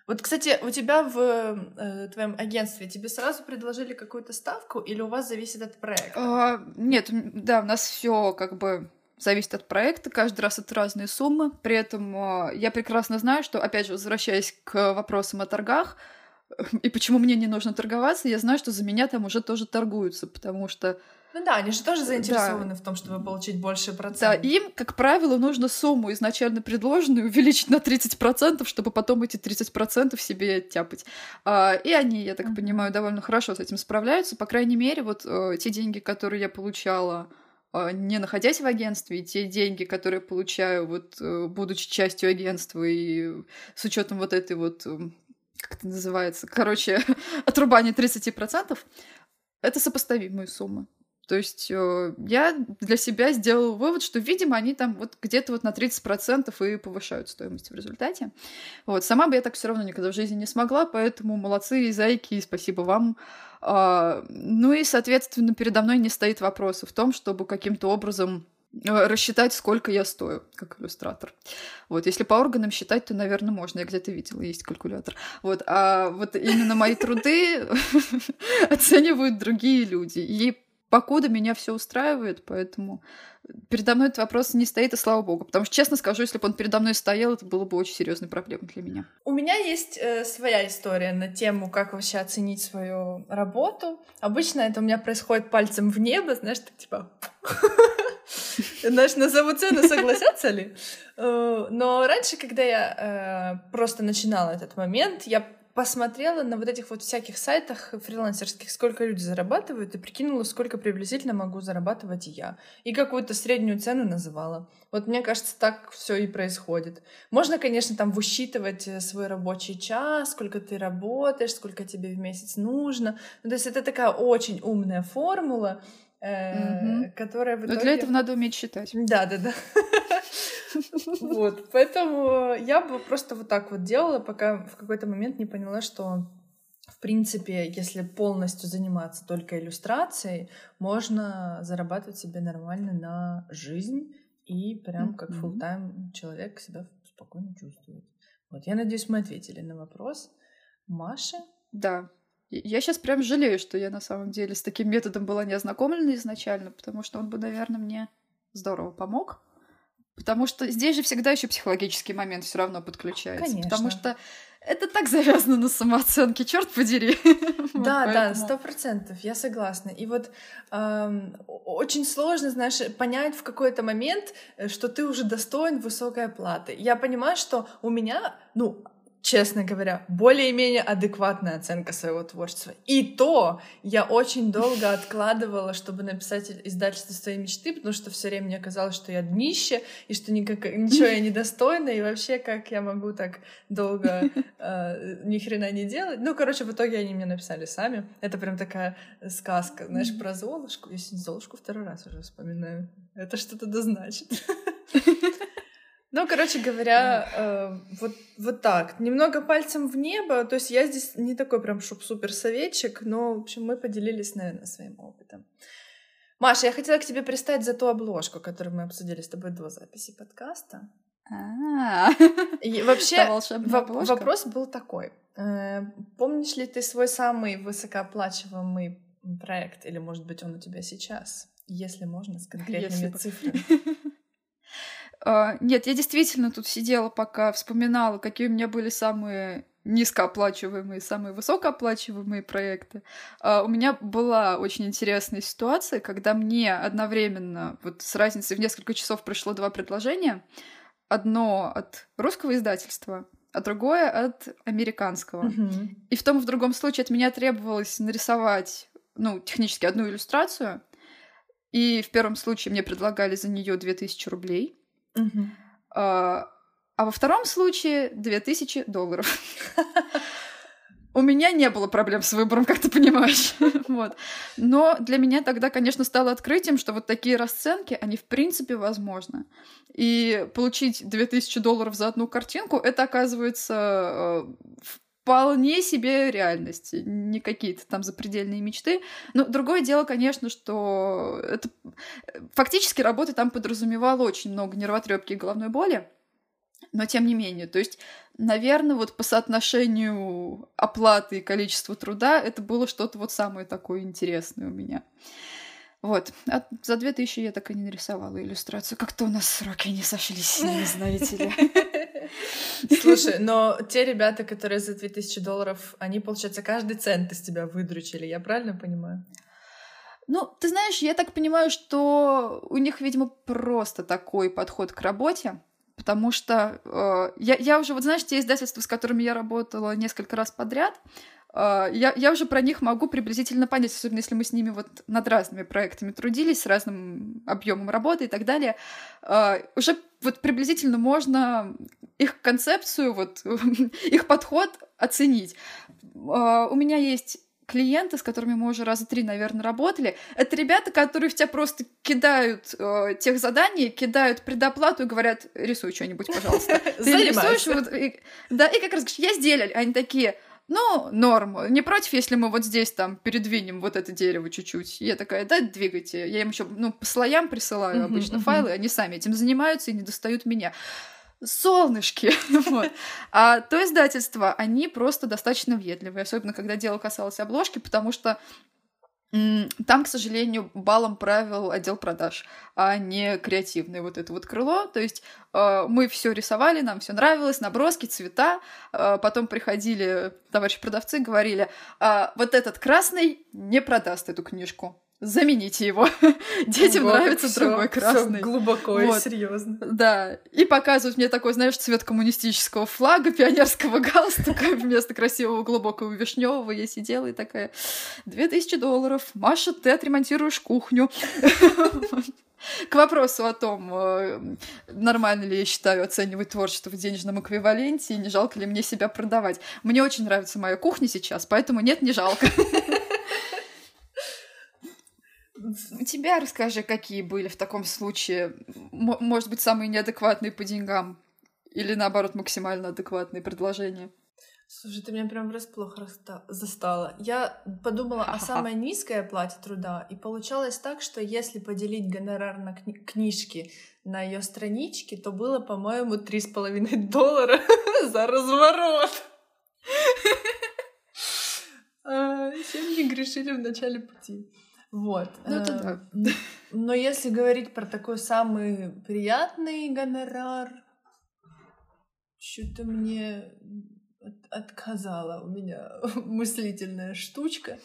Вот, кстати, у тебя в э, твоем агентстве тебе сразу предложили какую-то ставку или у вас зависит от проекта? А, Нет, да, у нас все как бы зависит от проекта, каждый раз это разные суммы. При этом а, я прекрасно знаю, что, опять же, возвращаясь к вопросам о торгах, и почему мне не нужно торговаться, я знаю, что за меня там уже тоже торгуются, потому что Ну да, они же тоже заинтересованы в том, чтобы получить больше Да, процентов. им, как правило, нужно сумму изначально предложенную увеличить на 30%, чтобы потом эти 30% себе тяпать. А, и они, я так понимаю, довольно хорошо с этим справляются. По крайней мере, вот э, те деньги, которые я получала э, не находясь в агентстве, и те деньги, которые получаю, вот, э, будучи частью агентства и с учетом вот этой вот, как это называется, короче, отрубания 30%, это сопоставимые суммы. То есть э, я для себя сделала вывод, что, видимо, они там вот где-то вот на 30% и повышают стоимость в результате. Вот. Сама бы я так все равно никогда в жизни не смогла, поэтому молодцы зайки, спасибо вам. А, ну и, соответственно, передо мной не стоит вопроса в том, чтобы каким-то образом э, рассчитать, сколько я стою, как иллюстратор. Вот, если по органам считать, то, наверное, можно. Я где-то видела, есть калькулятор. Вот, а вот именно мои труды оценивают другие люди. И покуда меня все устраивает, поэтому передо мной этот вопрос не стоит, и слава богу. Потому что, честно скажу, если бы он передо мной стоял, это было бы очень серьезной проблемой для меня. У меня есть э, своя история на тему, как вообще оценить свою работу. Обычно это у меня происходит пальцем в небо, знаешь, так типа... Знаешь, назову цену, согласятся ли? Э, Но раньше, когда я э, просто начинала этот момент, я посмотрела на вот этих вот всяких сайтах фрилансерских, сколько люди зарабатывают, и прикинула, сколько приблизительно могу зарабатывать я. И какую-то среднюю цену называла. Вот мне кажется, так все и происходит. Можно, конечно, там высчитывать э, свой рабочий час, сколько ты работаешь, сколько тебе в месяц нужно. Ну, то есть это такая очень умная формула, э, Мгм. которая в Но итоге... для этого надо уметь считать. Да, да, да. Вот, поэтому я бы просто вот так вот делала, пока в какой-то момент не поняла, что в принципе, если полностью заниматься только иллюстрацией, можно зарабатывать себе нормально на жизнь и прям как Мгм. full-time человек себя спокойно чувствовать. Вот, я надеюсь, мы ответили на вопрос Маши. Да. Я сейчас прям жалею, что я на самом деле с таким методом была не ознакомлена изначально, потому что он бы, наверное, мне здорово помог. Потому что здесь же всегда еще психологический момент все равно подключается. Конечно. Потому что это так завязано на самооценке, черт подери. Вот Да, да, поэтому- сто процентов, я согласна. И вот эм, очень сложно, знаешь, понять в какой-то момент, э, что ты уже достоин высокой оплаты. Я понимаю, что у меня, ну, честно говоря, более-менее адекватная оценка своего творчества. И то я очень долго откладывала, чтобы написать издательство своей мечты, потому что все время мне казалось, что я днище, и что никак, ничего я не достойна, и вообще как я могу так долго э, ни хрена не делать. Ну, короче, в итоге они мне написали сами. Это прям такая сказка, знаешь, про Золушку. Я сегодня Золушку второй раз уже вспоминаю. Это что-то да значит. Ну, короче говоря, э, вот, вот так. Немного пальцем в небо. То есть я здесь не такой прям супер советчик, но, в общем, мы поделились, наверное, своим опытом. Маша, я хотела к тебе пристать за ту обложку, которую мы обсудили с тобой до записи подкаста. А, И вообще, Воп-. Вопрос был такой. Э, помнишь ли ты свой самый высокооплачиваемый проект, или, может быть, он у тебя сейчас? Если можно, с конкретными Если цифрами. Uh, нет, я действительно тут сидела, пока вспоминала, какие у меня были самые низкооплачиваемые, самые высокооплачиваемые проекты. Uh, у меня была очень интересная ситуация, когда мне одновременно, вот с разницей в несколько часов пришло два предложения. Одно от русского издательства, а другое от американского. Mm-hmm. И в том и в другом случае от меня требовалось нарисовать, ну, технически одну иллюстрацию. И в первом случае мне предлагали за нее 2000 рублей. А, а во втором случае 2000 долларов. У меня не было проблем с выбором, как ты понимаешь. вот. Но для меня тогда, конечно, стало открытием, что вот такие расценки, они в принципе возможны. И получить 2000 долларов за одну картинку, это оказывается э, вполне себе реальность, не какие-то там запредельные мечты. Но другое дело, конечно, что это фактически работа там подразумевала очень много нервотрепки и головной боли. Но тем не менее, то есть, наверное, вот по соотношению оплаты и количества труда это было что-то вот самое такое интересное у меня. Вот. А за две тысячи я так и не нарисовала иллюстрацию. Как-то у нас сроки не сошлись, не знаете ли. Слушай, но те ребята, которые за 2000 долларов, они, получается, каждый цент из тебя выдручили, я правильно понимаю? Ну, ты знаешь, я так понимаю, что у них, видимо, просто такой подход к работе потому что э, я, я уже, вот знаешь, те издательства, с которыми я работала несколько раз подряд, я, я уже про них могу приблизительно понять, особенно если мы с ними вот над разными проектами трудились, с разным объемом работы и так далее, э, уже вот приблизительно можно их концепцию, вот их подход оценить. Э, у меня есть клиенты, с которыми мы уже раза три, наверное, работали, это ребята, которые в тебя просто кидают э, тех заданий, кидают предоплату и говорят, рисуй что-нибудь, пожалуйста. Ты рисуешь, вот, и, да, и как раз говоришь, я сделали. Они такие, ну, норм. Не против, если мы вот здесь там передвинем вот это дерево чуть-чуть. Я такая, да, двигайте. Я им еще, ну, по слоям присылаю обычно файлы, они сами этим занимаются и не достают меня солнышки. вот. А то издательство, они просто достаточно въедливые, особенно когда дело касалось обложки, потому что там, к сожалению, балом правил отдел продаж, а не креативное вот это вот крыло. То есть э, мы все рисовали, нам все нравилось, наброски, цвета. Э, потом приходили товарищи продавцы, говорили, э, вот этот красный не продаст эту книжку замените его. Детям вот, нравится всё, другой красный. Всё глубоко вот. и серьезно. Да. И показывают мне такой, знаешь, цвет коммунистического флага, пионерского галстука вместо красивого глубокого вишневого. Я сидела и такая, две тысячи долларов. Маша, ты отремонтируешь кухню. К вопросу о том, э, нормально ли я считаю оценивать творчество в денежном эквиваленте и не жалко ли мне себя продавать. Мне очень нравится моя кухня сейчас, поэтому нет, не жалко. У тебя расскажи, какие были в таком случае, может быть, самые неадекватные по деньгам или, наоборот, максимально адекватные предложения? Слушай, ты меня прям врасплох застала. Я подумала о самой низкой оплате труда, и получалось так, что если поделить гонорар на кни- книжки на ее страничке, то было, по-моему, три с половиной доллара за разворот. А, чем не грешили в начале пути. Вот. Ну, это да. Но если говорить про такой самый приятный гонорар, что-то мне отказала у меня мыслительная штучка.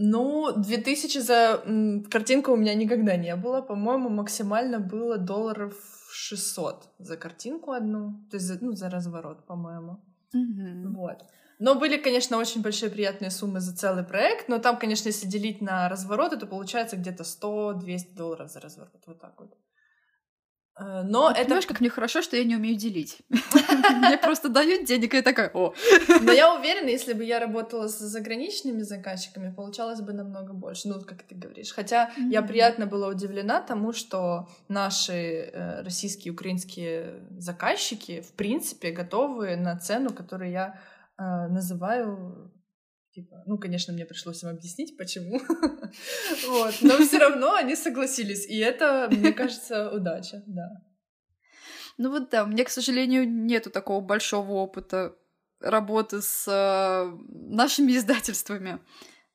Ну, 2000 за картинку у меня никогда не было. По-моему, максимально было долларов 600 за картинку одну. То есть, ну, за разворот, по-моему. Mm-hmm. Вот. Но были, конечно, очень большие приятные суммы за целый проект, но там, конечно, если делить на развороты, то получается где-то 100-200 долларов за разворот, вот так вот. Э, но вот это... Понимаешь, как мне хорошо, что я не умею делить. Мне просто дают денег, и я такая, о. Но я уверена, если бы я работала с заграничными заказчиками, получалось бы намного больше, ну, как ты говоришь. Хотя я приятно была удивлена тому, что наши э, российские, украинские заказчики, в принципе, готовы на цену, которую я называю типа, ну, конечно, мне пришлось им объяснить, почему, вот, но все равно они согласились, и это, мне кажется, удача, да. Ну вот да, у меня, к сожалению, нету такого большого опыта работы с э, нашими издательствами.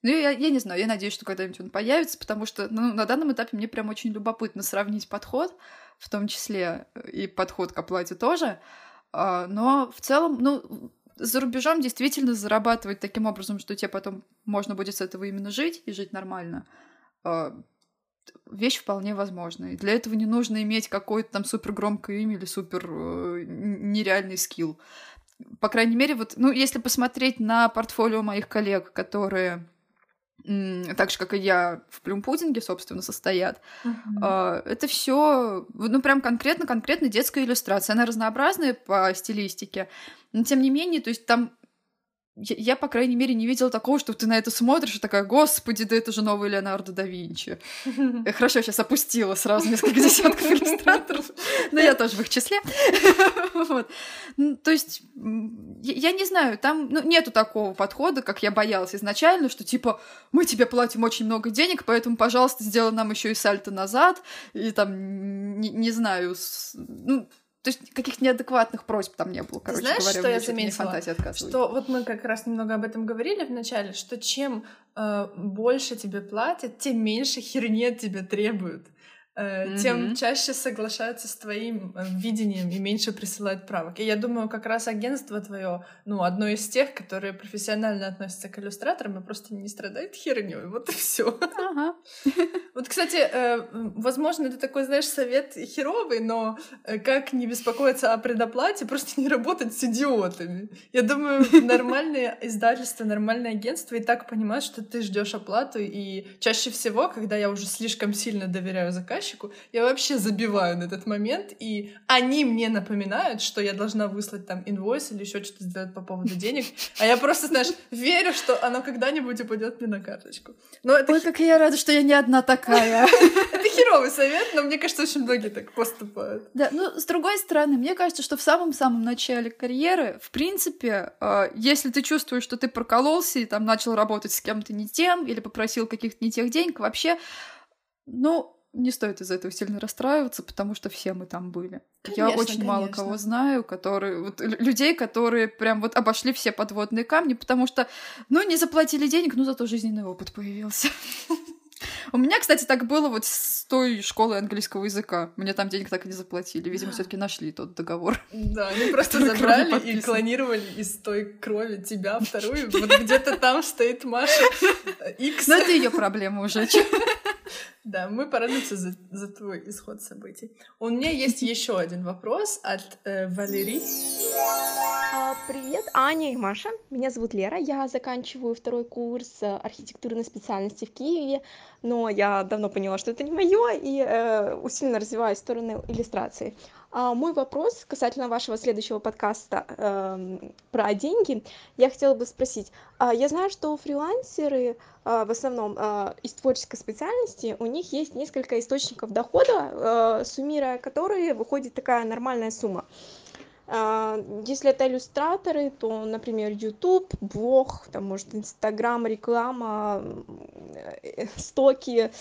Ну, я, я не знаю, я надеюсь, что когда-нибудь он появится, потому что ну, на данном этапе мне прям очень любопытно сравнить подход, в том числе и подход к оплате тоже. А, но в целом, ну, за рубежом действительно зарабатывать таким образом, что тебе потом можно будет с этого именно жить и жить нормально, а, вещь вполне возможна. И для этого не нужно иметь какое-то там супер громкое имя или супер э, нереальный скилл. По крайней мере, вот, ну, если посмотреть на портфолио моих коллег, которые так же, как и я в плюмпудинге, собственно, состоят. Uh-huh. Это все, ну, прям конкретно-конкретно детская иллюстрация. Она разнообразная по стилистике, но тем не менее, то есть там я, я, по крайней мере, не видела такого, что ты на это смотришь и такая, господи, да это же новый Леонардо да Винчи. Я хорошо сейчас опустила сразу несколько десятков иллюстраторов, но я тоже в их числе. Ну, то есть, я, не знаю, там ну, нету такого подхода, как я боялась изначально, что типа, мы тебе платим очень много денег, поэтому, пожалуйста, сделай нам еще и сальто назад, и там, не, знаю, ну, то есть каких-то неадекватных просьб там не было, короче Знаешь, говоря, что я заметила? Что вот мы как раз немного об этом говорили в начале, что чем э, больше тебе платят, тем меньше херни от тебя требуют mm-hmm. тем чаще соглашаются с твоим э, видением и меньше присылают правок. И я думаю, как раз агентство твое, ну, одно из тех, которые профессионально относятся к иллюстраторам и просто не страдают херней. Вот и все. Ага. Вот, кстати, э, возможно, это такой, знаешь, совет херовый, но как не беспокоиться о предоплате, просто не работать с идиотами. Я думаю, нормальные издательства, нормальные агентства и так понимают, что ты ждешь оплату, и чаще всего, когда я уже слишком сильно доверяю заказчику, заказчику, я вообще забиваю на этот момент, и они мне напоминают, что я должна выслать там инвойс или еще что-то сделать по поводу денег, а я просто, знаешь, верю, что оно когда-нибудь упадет мне на карточку. Но это Ой, как я рада, что я не одна такая. Это херовый совет, но мне кажется, очень многие так поступают. Да, ну, с другой стороны, мне кажется, что в самом-самом начале карьеры, в принципе, а, если ты чувствуешь, что ты прокололся и там начал работать с кем-то не тем, или попросил каких-то не тех денег, вообще, ну, не стоит из-за этого сильно расстраиваться, потому что все мы там были. Конечно, Я очень конечно. мало кого знаю, которые вот, людей, которые прям вот обошли все подводные камни, потому что, ну, не заплатили денег, ну, зато жизненный опыт появился. У меня, кстати, так было вот с той школой английского языка. Мне там денег так и не заплатили. Видимо, все таки нашли тот договор. Да, они просто забрали и клонировали из той крови тебя вторую. Вот где-то там стоит Маша X. Но это ее проблема уже. Да, мы порадуемся за, за твой исход событий. У меня есть еще один вопрос от э, Валерии. А, привет, Аня и Маша. Меня зовут Лера. Я заканчиваю второй курс э, архитектурной специальности в Киеве, но я давно поняла, что это не мое, и э, усиленно развиваю стороны иллюстрации. А мой вопрос касательно вашего следующего подкаста э, про деньги. Я хотела бы спросить. Э, я знаю, что фрилансеры э, в основном э, из творческой специальности, у них есть несколько источников дохода, э, суммируя которые выходит такая нормальная сумма. Если это иллюстраторы, то, например, YouTube, блог, там, может, Инстаграм, реклама, э, стоки,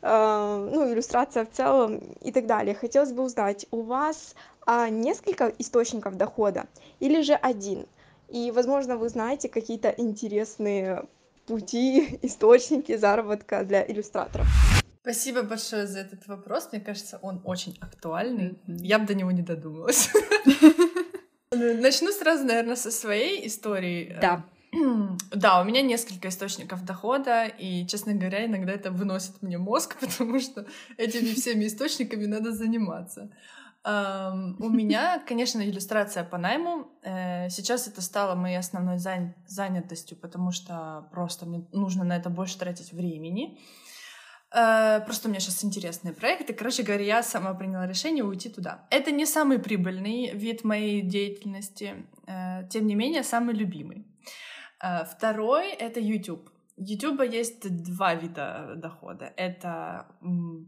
э, ну, иллюстрация в целом и так далее. Хотелось бы узнать, у вас а, несколько источников дохода или же один? И, возможно, вы знаете какие-то интересные пути, источники заработка для иллюстраторов. Спасибо большое за этот вопрос. Мне кажется, он очень актуальный. Mm-hmm. Я бы до него не додумалась. Начну сразу, наверное, со своей истории. Да. Да, у меня несколько источников дохода, и, честно говоря, иногда это выносит мне мозг, потому что этими всеми источниками надо заниматься. У меня, конечно, иллюстрация по найму. Uh, сейчас это стало моей основной зан- занятостью, потому что просто мне нужно на это больше тратить времени. Uh, просто у меня сейчас интересные проекты. Короче говоря, я сама приняла решение уйти туда. Это не самый прибыльный вид моей деятельности, uh, тем не менее, самый любимый. Второй — это YouTube. YouTube есть два вида дохода. Это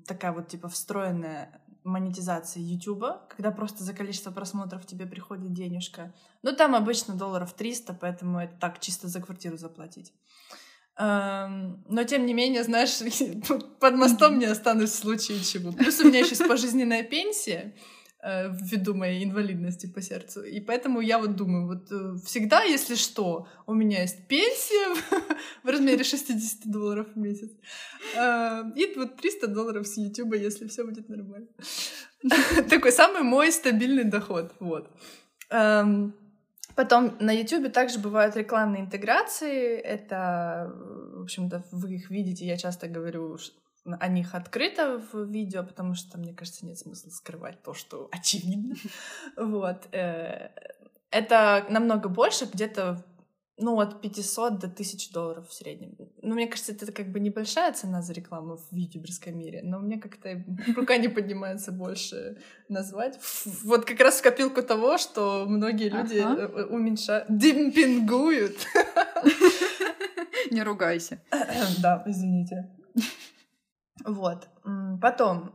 такая вот типа встроенная монетизация YouTube, когда просто за количество просмотров тебе приходит денежка. Ну, там обычно долларов 300, поэтому это так, чисто за квартиру заплатить. Но, тем не менее, знаешь, под мостом не останусь в случае чего. Плюс у меня еще есть пожизненная пенсия, э, ввиду моей инвалидности по сердцу. И поэтому я вот думаю, вот э, всегда, если что, у меня есть пенсия в размере 60 долларов в месяц. И вот 300 долларов с YouTube, если все будет нормально. Такой самый мой стабильный доход. Вот. Потом на YouTube также бывают рекламные интеграции. Это, в общем-то, вы их видите, я часто говорю о них открыто в видео, потому что, мне кажется, нет смысла скрывать то, что очевидно. Вот. Э, это намного больше, где-то ну, от 500 до 1000 долларов в среднем. Ну, мне кажется, это как бы небольшая цена за рекламу в ютуберском мире, но мне как-то рука не поднимается больше назвать. Вот как раз в копилку того, что многие люди ага. Э, э, уменьшают, демпингуют. Не ругайся. Да, извините. Вот. Потом,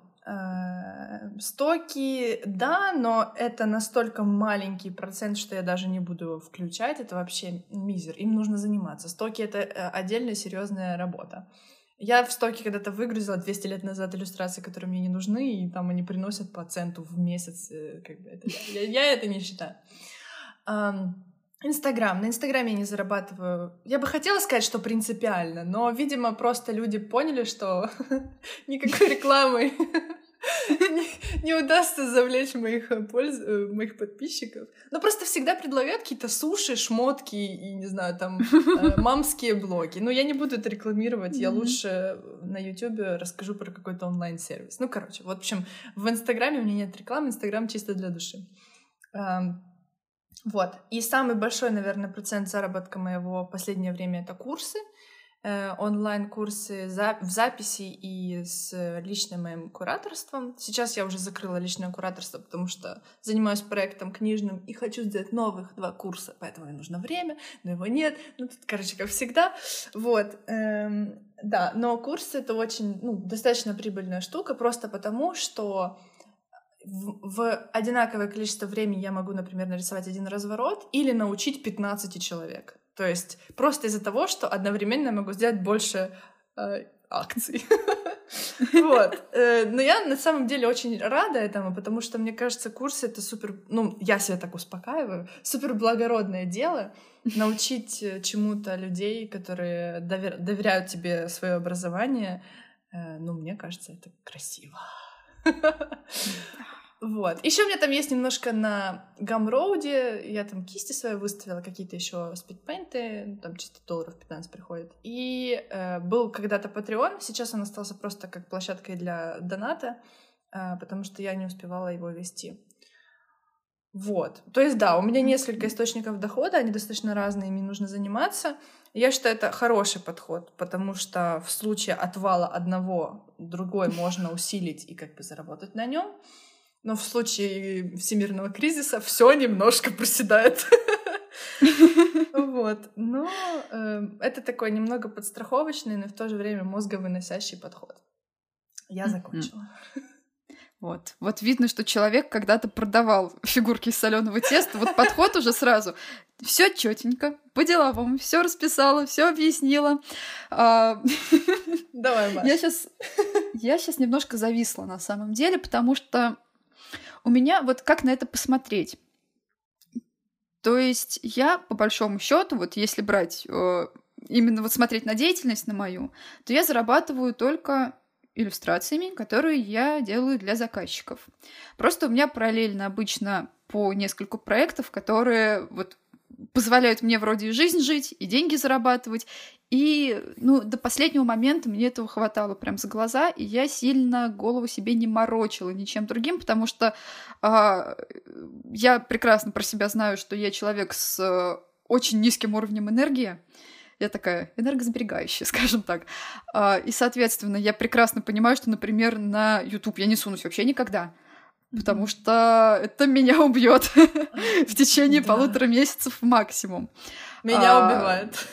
стоки, да, но это настолько маленький процент, что я даже не буду включать. Это вообще мизер. Им нужно заниматься. Стоки — это э, отдельная серьезная работа. Я в стоке когда-то выгрузила 200 лет назад иллюстрации, которые мне не нужны, и там они приносят по центу в месяц. Э, как бы это, я, я это не считаю. Инстаграм. На Инстаграме я не зарабатываю. Я бы хотела сказать, что принципиально, но, видимо, просто люди поняли, что никакой рекламы не, удастся завлечь моих, э, польз... Э, моих подписчиков. Но просто всегда предлагают какие-то суши, шмотки и, не знаю, там, э, мамские блоги. Но я не буду это рекламировать, я лучше на Ютубе расскажу про какой-то онлайн-сервис. Ну, короче, вот, в общем, в Инстаграме у меня нет рекламы, Инстаграм чисто для души. Вот. И самый большой, наверное, процент заработка моего в последнее время — это курсы, э, онлайн-курсы за, в записи и с личным моим кураторством. Сейчас я уже закрыла личное кураторство, потому что занимаюсь проектом книжным и хочу сделать новых два курса, поэтому мне нужно время, но его нет. Ну, тут, короче, как всегда. Вот. Эм, да, но курсы — это очень, ну, достаточно прибыльная штука, просто потому что в, одинаковое количество времени я могу, например, нарисовать один разворот или научить 15 человек. То есть просто из-за того, что одновременно я могу сделать больше э, акций. Вот. Э, но я на самом деле очень рада этому, потому что мне кажется, курсы это супер, ну, я себя так успокаиваю, супер благородное дело научить э, чему-то людей, которые доверяют тебе свое образование. Э, ну, мне кажется, это красиво. Вот. Еще у меня там есть немножко на Гамроуде. Я там кисти свои выставила, какие-то еще спидпейнты, там чисто долларов 15 приходит. И э, был когда-то Patreon, сейчас он остался просто как площадкой для доната, э, потому что я не успевала его вести. Вот. То есть, да, у меня несколько источников дохода, они достаточно разные, ими нужно заниматься. Я считаю, это хороший подход, потому что в случае отвала одного, другой можно усилить и как бы заработать на нем. Но в случае всемирного кризиса все немножко проседает. Вот. Но э, это такой немного подстраховочный, но в то же время мозговыносящий подход. Я закончила. Вот. Вот видно, что человек когда-то продавал фигурки из соленого теста. Вот подход уже сразу. Все четенько, по-деловому, все расписала, все объяснила. А, Давай, Маш. Я сейчас, я сейчас немножко зависла на самом деле, потому что у меня вот как на это посмотреть? То есть я, по большому счету, вот если брать э, именно вот смотреть на деятельность на мою, то я зарабатываю только иллюстрациями, которые я делаю для заказчиков. Просто у меня параллельно обычно по нескольку проектов, которые вот позволяют мне вроде и жизнь жить, и деньги зарабатывать. И ну, до последнего момента мне этого хватало прям за глаза, и я сильно голову себе не морочила ничем другим, потому что э, я прекрасно про себя знаю, что я человек с э, очень низким уровнем энергии. Я такая энергосберегающая, скажем так. Э, и, соответственно, я прекрасно понимаю, что, например, на YouTube я не сунусь вообще никогда потому что это меня убьет в течение полутора месяцев максимум. Меня а, убивает.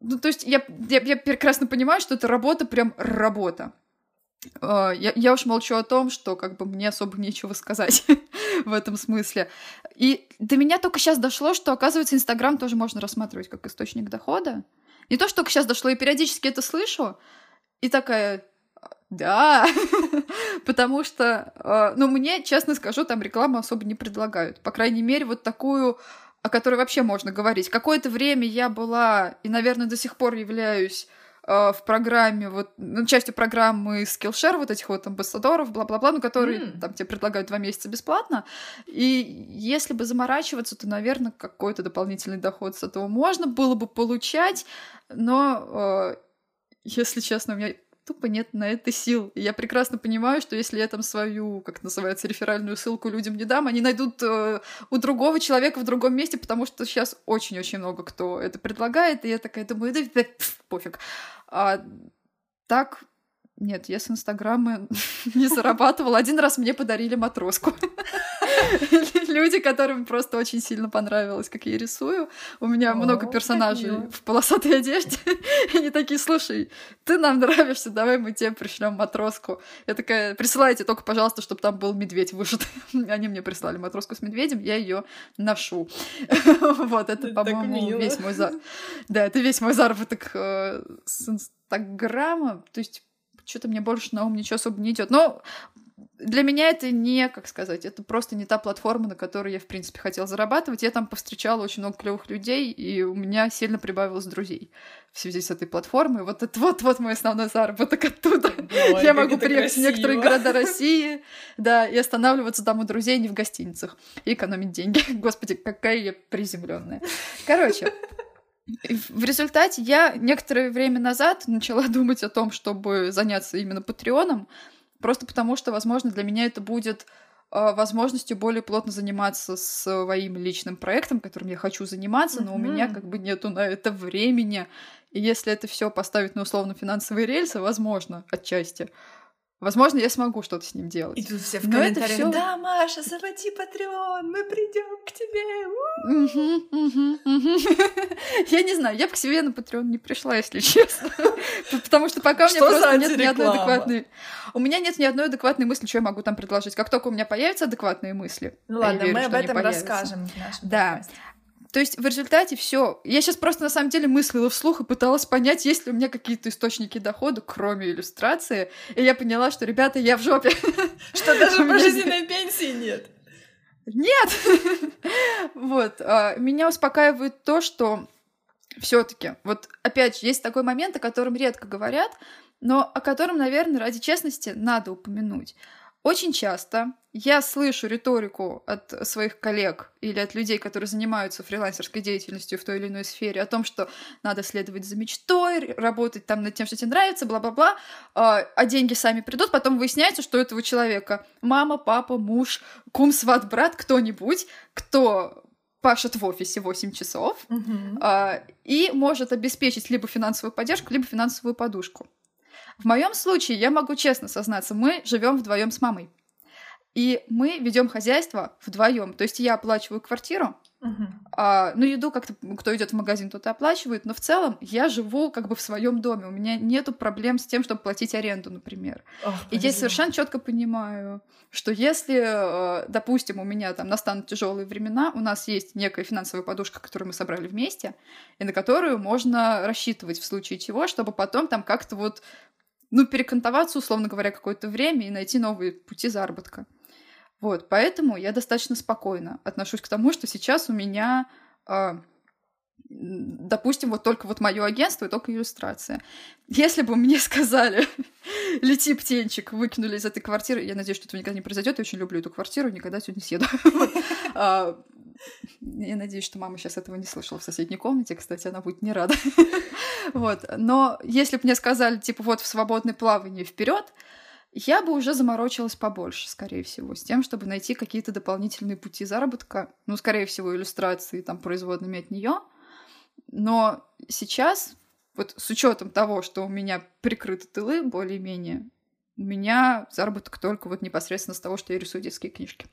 Ну, то есть я, я, я прекрасно понимаю, что это работа прям работа. А, я, я уж молчу о том, что как бы мне особо нечего сказать в этом смысле. И до меня только сейчас дошло, что, оказывается, Инстаграм тоже можно рассматривать как источник дохода. Не то, что только сейчас дошло, я периодически это слышу, и такая, Да, потому что, э, ну, мне, честно скажу, там рекламу особо не предлагают. По крайней мере, вот такую, о которой вообще можно говорить. Какое-то время я была, и, наверное, до сих пор являюсь э, в программе, вот, ну, частью программы Skillshare, вот этих вот амбассадоров, бла-бла-бла, ну, которые mm. там тебе предлагают два месяца бесплатно. И если бы заморачиваться, то, наверное, какой-то дополнительный доход с этого можно было бы получать, но, э, если честно, у меня тупо нет на это сил. И я прекрасно понимаю, что если я там свою, как называется, реферальную ссылку людям не дам, они найдут э, у другого человека в другом месте, потому что сейчас очень-очень много кто это предлагает, и я такая думаю, да, да пф, пофиг. А, так, нет, я с Инстаграма не зарабатывала. Один раз мне подарили матроску. Люди, которым просто очень сильно понравилось, как я рисую. У меня много персонажей в полосатой одежде. И они такие, слушай, ты нам нравишься, давай мы тебе пришлем матроску. Я такая, присылайте только, пожалуйста, чтобы там был медведь вышит. Они мне прислали матроску с медведем, я ее ношу. Вот, это, по-моему, весь мой заработок. Да, это весь мой заработок э, с Инстаграма. То есть что-то мне больше на ум ничего особо не идет. Но для меня это не, как сказать, это просто не та платформа, на которой я, в принципе, хотела зарабатывать. Я там повстречала очень много клевых людей, и у меня сильно прибавилось друзей в связи с этой платформой. Вот это вот, вот мой основной заработок оттуда. Ой, я могу приехать красиво. в некоторые города России, да, и останавливаться там у друзей не в гостиницах, и экономить деньги. Господи, какая я приземленная. Короче, в результате я некоторое время назад начала думать о том, чтобы заняться именно Патреоном, Просто потому, что, возможно, для меня это будет а, возможностью более плотно заниматься своим личным проектом, которым я хочу заниматься, но mm-hmm. у меня как бы нету на это времени. И если это все поставить на условно финансовые рельсы, возможно, отчасти, Возможно, я смогу что-то с ним делать. И тут все в комментариях, всё... да, Маша, заводи Патреон, мы придем к тебе. Я не знаю, я бы к себе на Патреон не пришла, если честно. Потому что пока у меня просто нет ни одной адекватной... У меня нет ни одной адекватной мысли, что я могу там предложить. Как только у меня появятся адекватные мысли, ну ладно, мы об этом расскажем в нашем Да. То есть в результате все. Я сейчас просто на самом деле мыслила вслух и пыталась понять, есть ли у меня какие-то источники дохода, кроме иллюстрации. И я поняла, что, ребята, я в жопе. Что даже пожизненной пенсии нет. Нет! Вот. А, меня успокаивает то, что все-таки, вот опять же, есть такой момент, о котором редко говорят, но о котором, наверное, ради честности надо упомянуть. Очень часто я слышу риторику от своих коллег или от людей, которые занимаются фрилансерской деятельностью в той или иной сфере, о том, что надо следовать за мечтой, работать там над тем, что тебе нравится, бла-бла-бла, а, а деньги сами придут, потом выясняется, что у этого человека мама, папа, муж, кум, сват, брат, кто-нибудь, кто пашет в офисе 8 часов uh-huh. а, и может обеспечить либо финансовую поддержку, либо финансовую подушку. В моем случае, я могу честно сознаться, мы живем вдвоем с мамой. И мы ведем хозяйство вдвоем. То есть я оплачиваю квартиру, uh-huh. а, ну, еду как-то, кто идет в магазин, тот и оплачивает, но в целом я живу как бы в своем доме. У меня нету проблем с тем, чтобы платить аренду, например. Oh, и здесь совершенно четко понимаю, что если, э, допустим, у меня там настанут тяжелые времена, у нас есть некая финансовая подушка, которую мы собрали вместе, и на которую можно рассчитывать в случае чего, чтобы потом там как-то вот ну, перекантоваться, условно говоря, какое-то время и найти новые пути заработка. Вот, поэтому я достаточно спокойно отношусь к тому, что сейчас у меня, э, допустим, вот только вот мое агентство и только иллюстрация. Если бы мне сказали, лети, птенчик, выкинули из этой квартиры, я надеюсь, что этого никогда не произойдет, я очень люблю эту квартиру, никогда сюда не съеду. А, я надеюсь, что мама сейчас этого не слышала в соседней комнате, кстати, она будет не рада. Вот. Но если бы мне сказали, типа, вот в свободное плавание вперед, я бы уже заморочилась побольше, скорее всего, с тем, чтобы найти какие-то дополнительные пути заработка, ну, скорее всего, иллюстрации там производными от нее. Но сейчас, вот с учетом того, что у меня прикрыты тылы более-менее, у меня заработок только вот непосредственно с того, что я рисую детские книжки.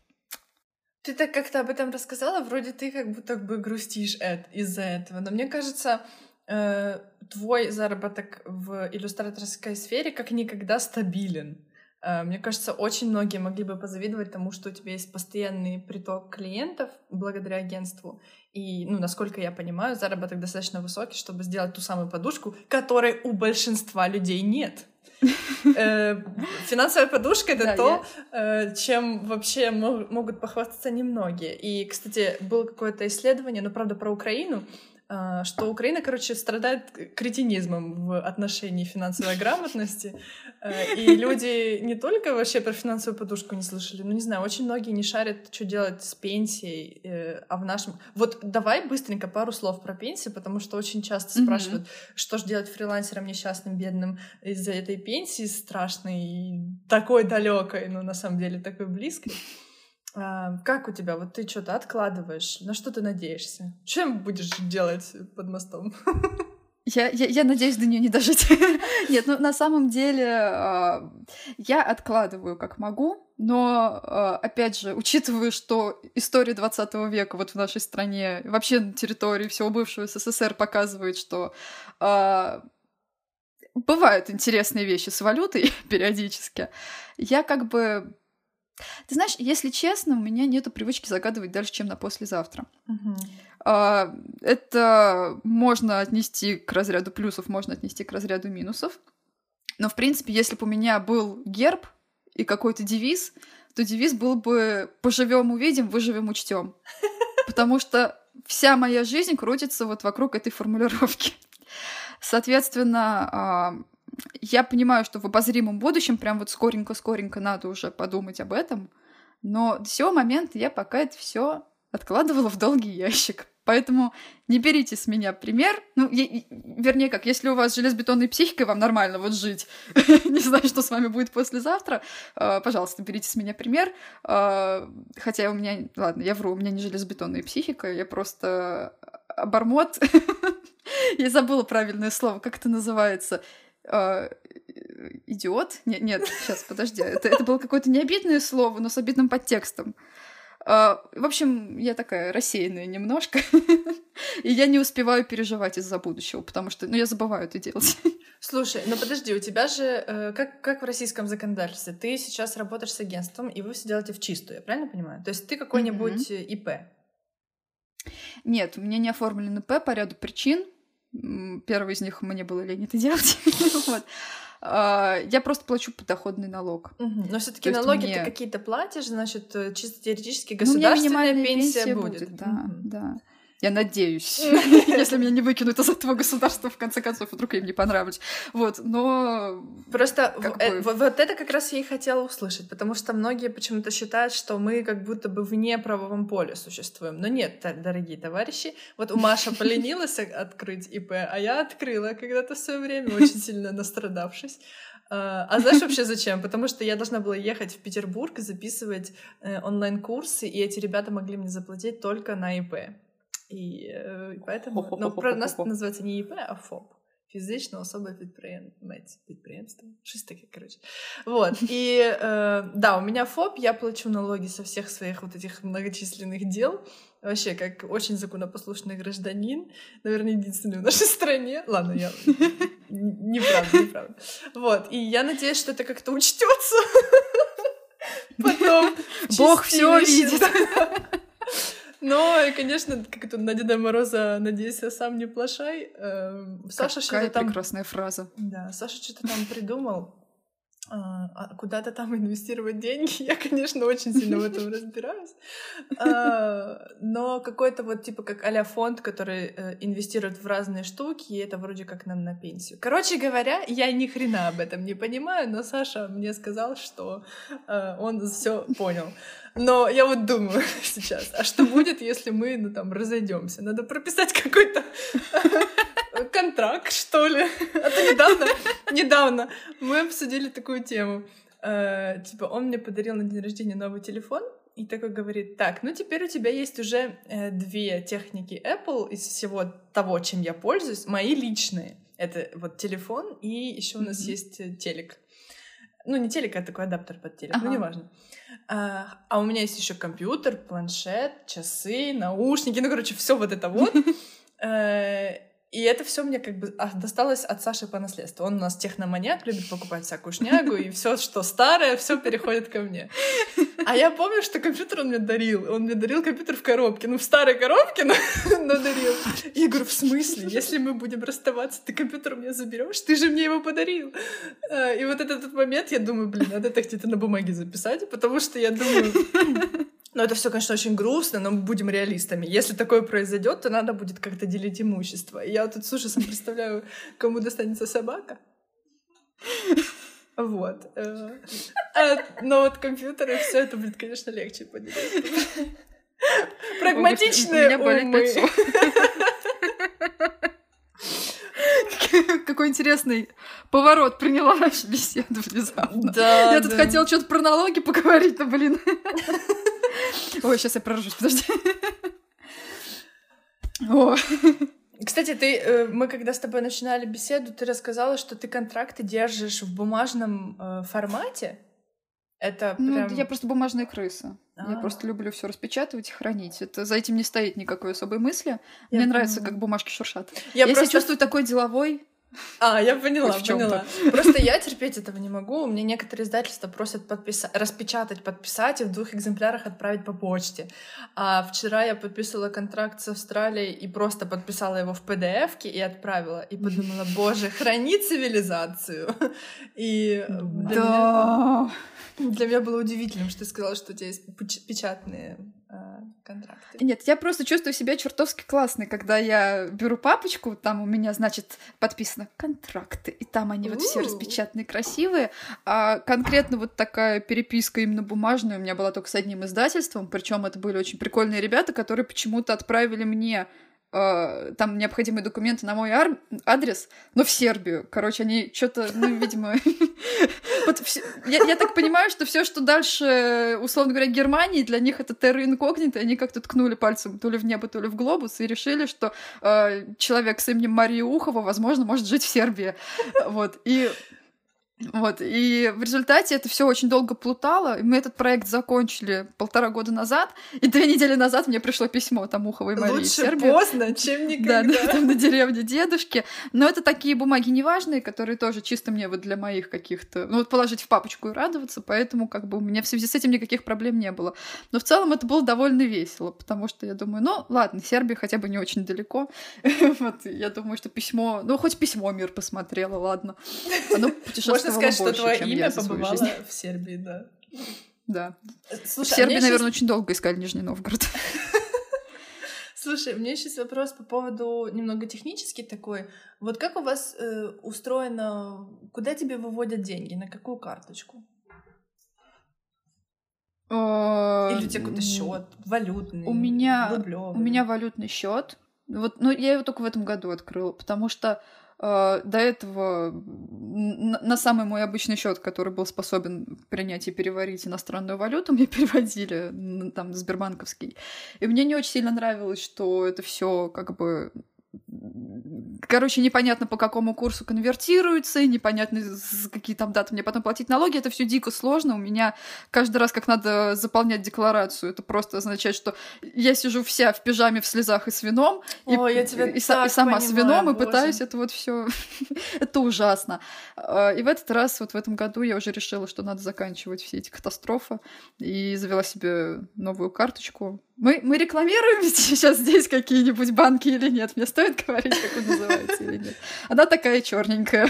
Ты так как-то об этом рассказала, вроде ты как будто бы грустишь из-за этого. Но мне кажется, э, твой заработок в иллюстраторской сфере как никогда стабилен. Э, мне кажется, очень многие могли бы позавидовать тому, что у тебя есть постоянный приток клиентов благодаря агентству. И, ну, насколько я понимаю, заработок достаточно высокий, чтобы сделать ту самую подушку, которой у большинства людей нет. Э, финансовая подушка — это то, э, чем вообще могут похвастаться немногие. И, кстати, было какое-то исследование, но, правда, про Украину, что Украина, короче, страдает кретинизмом в отношении финансовой грамотности. Э, и люди не только вообще про финансовую подушку не слышали, ну, не знаю, очень многие не шарят, что делать с пенсией, э, а в нашем... Вот давай быстренько пару слов про пенсию, потому что очень часто спрашивают, mm-hmm. что же делать фрилансерам несчастным, бедным из-за этой пенсии страшной, такой далекой, но на самом деле такой близкой. А, как у тебя? Вот ты что-то откладываешь? На что ты надеешься? Чем будешь делать под мостом? Я, я, я надеюсь до нее не дожить. Нет, ну на самом деле э, я откладываю как могу, но э, опять же, учитывая, что история 20 века вот в нашей стране, вообще на территории всего бывшего СССР показывает, что э, бывают интересные вещи с валютой периодически, я как бы ты знаешь, если честно, у меня нету привычки загадывать дальше, чем на послезавтра. Uh-huh. Это можно отнести к разряду плюсов, можно отнести к разряду минусов. Но, в принципе, если бы у меня был герб и какой-то девиз, то девиз был бы «поживем, увидим, выживем, учтем». Потому что вся моя жизнь крутится вот вокруг этой формулировки. Соответственно, а, я понимаю, что в обозримом будущем прям вот скоренько-скоренько надо уже подумать об этом, но до сего момента я пока это все откладывала в долгий ящик. Поэтому не берите с меня пример. Ну, я, вернее, как, если у вас железобетонной психикой, вам нормально вот жить. не знаю, что с вами будет послезавтра. Uh, пожалуйста, берите с меня пример. Uh, хотя у меня... Ладно, я вру, у меня не железобетонная психика, я просто обормот. я забыла правильное слово. Как это называется? Э, идиот? Нет, нет, сейчас, подожди. Это, это было какое-то необидное слово, но с обидным подтекстом. Э, в общем, я такая рассеянная немножко, и я не успеваю переживать из-за будущего, потому что, ну, я забываю это делать. Слушай, ну подожди, у тебя же, э, как, как в российском законодательстве, ты сейчас работаешь с агентством, и вы все делаете в чистую, я правильно понимаю? То есть ты какой-нибудь mm-hmm. ИП? Нет, у меня не оформлен ИП по ряду причин. Первый из них мне было лень это делать. вот. А, я просто плачу подоходный налог. Но все-таки налоги мне... ты какие-то платишь, значит, э, чисто теоретически государственная ну, пенсия, пенсия будет. будет. Да, да. Я надеюсь, если меня не выкинут из этого государства, в конце концов, вдруг им не понравлюсь. Вот, но... Просто э, вот это как раз я и хотела услышать, потому что многие почему-то считают, что мы как будто бы вне правовом поле существуем. Но нет, дорогие товарищи, вот у Маша поленилась открыть ИП, а я открыла когда-то в свое время, очень сильно настрадавшись. А, а знаешь вообще зачем? Потому что я должна была ехать в Петербург и записывать э, онлайн-курсы, и эти ребята могли мне заплатить только на ИП. И, э, поэтому ну, про нас это называется не ИП, а ФОП. Фізична особа підприємець. Підприємство. Щось таке, короче. Вот. И э, да, у меня ФОП, я плачу налоги со всех своих вот этих многочисленных дел. Вообще, как очень законопослушный гражданин. Наверное, единственный в нашей стране. Ладно, я... Неправда, неправда. Вот. И я надеюсь, что это как-то учтется. Потом. Бог все видит. Но, конечно, как это на Деда Мороза «Надеюсь, сам не плашай». Эм, Саша что-то там... прекрасная фраза. Да, Саша что-то там придумал. А, а куда-то там инвестировать деньги, я, конечно, очень сильно в этом разбираюсь. А, но какой-то вот типа как а фонд, который э, инвестирует в разные штуки, и это вроде как нам на пенсию. Короче говоря, я ни хрена об этом не понимаю, но Саша мне сказал, что э, он все понял. Но я вот думаю сейчас, а что будет, если мы, ну там, разойдемся? Надо прописать какой-то контракт, что ли. А то недавно, недавно мы обсудили такую тему. Э, типа, он мне подарил на день рождения новый телефон, и такой говорит, так, ну теперь у тебя есть уже э, две техники Apple из всего того, чем я пользуюсь, мои личные. Это вот телефон, и еще у нас mm-hmm. есть э, телек. Ну, не телек, а такой адаптер под телек, ага. ну, неважно. А, а у меня есть еще компьютер, планшет, часы, наушники, ну, короче, все вот это вот. И это все мне как бы а, досталось от Саши по наследству. Он у нас техноманьяк, любит покупать всякую шнягу, и все, что старое, все переходит ко мне. А я помню, что компьютер он мне дарил. Он мне дарил компьютер в коробке. Ну, в старой коробке, но, но дарил. Я говорю, в смысле? Если мы будем расставаться, ты компьютер мне заберешь? Ты же мне его подарил. А, и вот этот момент, я думаю, блин, надо это где-то на бумаге записать, потому что я думаю... Ну, это все, конечно, очень грустно, но мы будем реалистами. Если такое произойдет, то надо будет как-то делить имущество. И я вот тут с ужасом представляю, кому достанется собака. Вот. Э, а, но вот компьютеры, все это будет, конечно, легче поделить. Прагматичные У меня болит лицо. Какой интересный поворот приняла наша беседа внезапно. Да, Я тут хотела что-то про налоги поговорить, но, блин. Ой, сейчас я проржусь, подожди. О. Кстати, ты, э, мы когда с тобой начинали беседу, ты рассказала, что ты контракты держишь в бумажном э, формате. Это ну, прям... я просто бумажная крыса. А. Я просто люблю все распечатывать и хранить. Это за этим не стоит никакой особой мысли. Я Мне поняла. нравится, как бумажки шуршат. Я, Я, просто... себя чувствую такой деловой. А, я поняла, поняла. Просто я терпеть этого не могу. У меня некоторые издательства просят подписать, распечатать, подписать и в двух экземплярах отправить по почте. А вчера я подписывала контракт с Австралией и просто подписала его в pdf и отправила. И подумала, боже, храни цивилизацию. И для, меня, Да. для меня было удивительным, что ты сказала, что у тебя есть печ- печатные контракты. Нет, я просто чувствую себя чертовски классной, когда я беру папочку, там у меня, значит, подписано контракты, и там они вот все распечатанные, красивые, а конкретно вот такая переписка именно бумажная у меня была только с одним издательством, причем это были очень прикольные ребята, которые почему-то отправили мне э, там необходимые документы на мой ар- адрес, но в Сербию. Короче, они что-то, ну, видимо... Я, так понимаю, что все, что дальше, условно говоря, Германии, для них это терра инкогнито, они как-то ткнули пальцем то ли в небо, то ли в глобус, и решили, что э, человек с именем Мария Ухова, возможно, может жить в Сербии. Вот, и вот, и в результате это все очень долго плутало. и Мы этот проект закончили полтора года назад, и две недели назад мне пришло письмо там Уховой Марии Лучше Сербии. поздно, чем Да, никогда. да, там на деревне дедушки. Но это такие бумаги неважные, которые тоже чисто мне вот для моих каких-то... Ну вот положить в папочку и радоваться, поэтому как бы у меня в связи с этим никаких проблем не было. Но в целом это было довольно весело, потому что я думаю, ну ладно, Сербия хотя бы не очень далеко. Вот, я думаю, что письмо... Ну хоть письмо мир посмотрела, ладно. Оно путешествовало Можно сказать, что больше, твое чем имя побывало в Сербии, да. Да. Слушай, в а Сербии, мне наверное, щас- очень долго искали Нижний Новгород. Слушай, у меня сейчас вопрос по поводу немного технический такой. Вот как у вас э, устроено, куда тебе выводят деньги, на какую карточку? Или у тебя какой-то счет валютный? У меня- рублёвый? У меня валютный счет. Вот, ну, я его только в этом году открыла, потому что до этого на самый мой обычный счет, который был способен принять и переварить иностранную валюту, мне переводили там Сбербанковский. И мне не очень сильно нравилось, что это все как бы Короче, непонятно по какому курсу конвертируется, непонятно с какие там даты мне потом платить налоги. Это все дико сложно. У меня каждый раз, как надо заполнять декларацию, это просто означает, что я сижу вся в пижаме, в слезах и с вином, и, Ой, я тебя и, и сама с понимаю, вином, и боже. пытаюсь это вот все. это ужасно. А, И в этот раз, вот в этом году, я уже решила, что надо заканчивать все эти катастрофы, и завела себе новую карточку. Мы, мы рекламируем сейчас здесь какие-нибудь банки или нет? Мне стоит говорить, как он называется или нет? Она такая черненькая.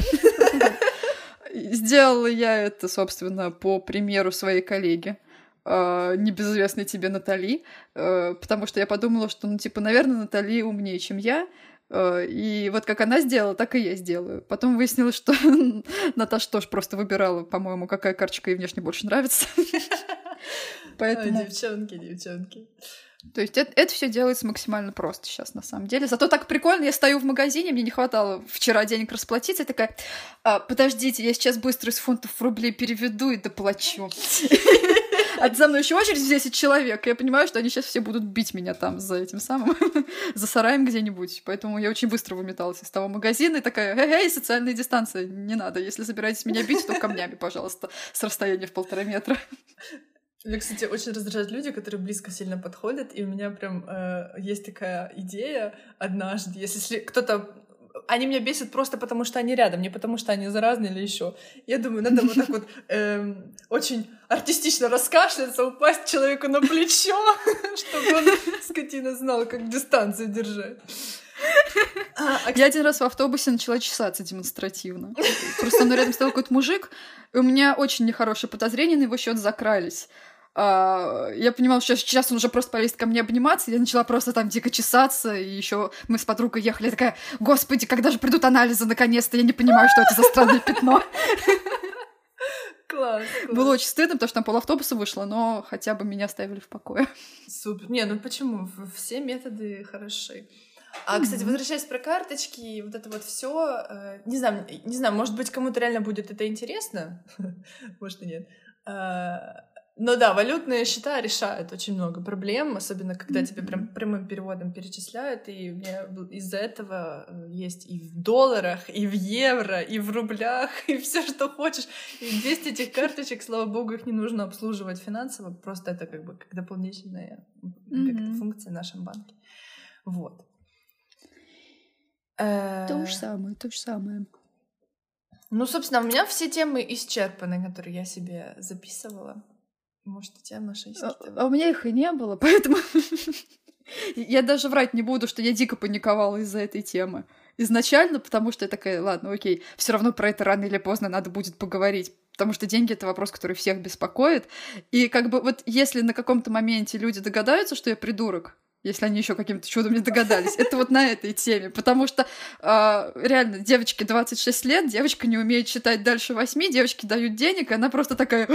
Сделала я это, собственно, по примеру своей коллеги, э, небезызвестной тебе Натали, э, потому что я подумала, что, ну, типа, наверное, Натали умнее, чем я, э, и вот как она сделала, так и я сделаю. Потом выяснилось, что Наташа тоже просто выбирала, по-моему, какая карточка ей внешне больше нравится. Ой, Поэтому, девчонки, девчонки. То есть это, все делается максимально просто сейчас, на самом деле. Зато так прикольно, я стою в магазине, мне не хватало вчера денег расплатиться, я такая, «А, подождите, я сейчас быстро из фунтов в рубли переведу и доплачу. А за мной еще очередь в 10 человек. Я понимаю, что они сейчас все будут бить меня там за этим самым, за сараем где-нибудь. Поэтому я очень быстро выметалась из того магазина и такая, эй, социальная дистанция, не надо. Если собираетесь меня бить, то камнями, пожалуйста, с расстояния в полтора метра. Меня, кстати, очень раздражают люди, которые близко сильно подходят, и у меня прям э, есть такая идея однажды, если сли- кто-то они меня бесят просто потому, что они рядом, не потому, что они заразные или еще. Я думаю, надо вот так вот эм, очень артистично раскашляться, упасть человеку на плечо, чтобы он, скотина, знал, как дистанцию держать. А, а... Я один раз в автобусе начала чесаться демонстративно. Просто ну, рядом стоял какой-то мужик, и у меня очень нехорошие подозрения на его счет закрались. А, я понимала, что сейчас он уже просто полезет ко мне обниматься, я начала просто там дико чесаться, и еще мы с подругой ехали, я такая, господи, когда же придут анализы наконец-то, я не понимаю, что это за странное пятно. Класс, класс. Было очень стыдно, потому что там пол автобуса вышло, но хотя бы меня оставили в покое. Супер. Не, ну почему? Все методы хороши. А, кстати, возвращаясь про карточки, вот это вот все, э, не знаю, не знаю, может быть, кому-то реально будет это интересно, может и нет. Э, но да, валютные счета решают очень много проблем, особенно когда mm-hmm. тебе прям прямым переводом перечисляют, и у меня из-за этого э, есть и в долларах, и в евро, и в рублях, и все, что хочешь. И 200 этих карточек, слава богу, их не нужно обслуживать финансово, просто это как бы как дополнительная mm-hmm. функция в нашем банке. Вот. То же самое, то же самое. Ну, собственно, у меня все темы исчерпаны, которые я себе записывала. Может, у тебя, Маша, есть а, а у меня их и не было, поэтому... Я даже врать не буду, что я дико паниковала из-за этой темы. Изначально, потому что я такая, ладно, окей, все равно про это рано или поздно надо будет поговорить, потому что деньги — это вопрос, который всех беспокоит. И как бы вот если на каком-то моменте люди догадаются, что я придурок, если они еще каким-то чудом не догадались. Это вот на этой теме, потому что э, реально девочке 26 лет, девочка не умеет читать дальше 8, девочки дают денег, и она просто такая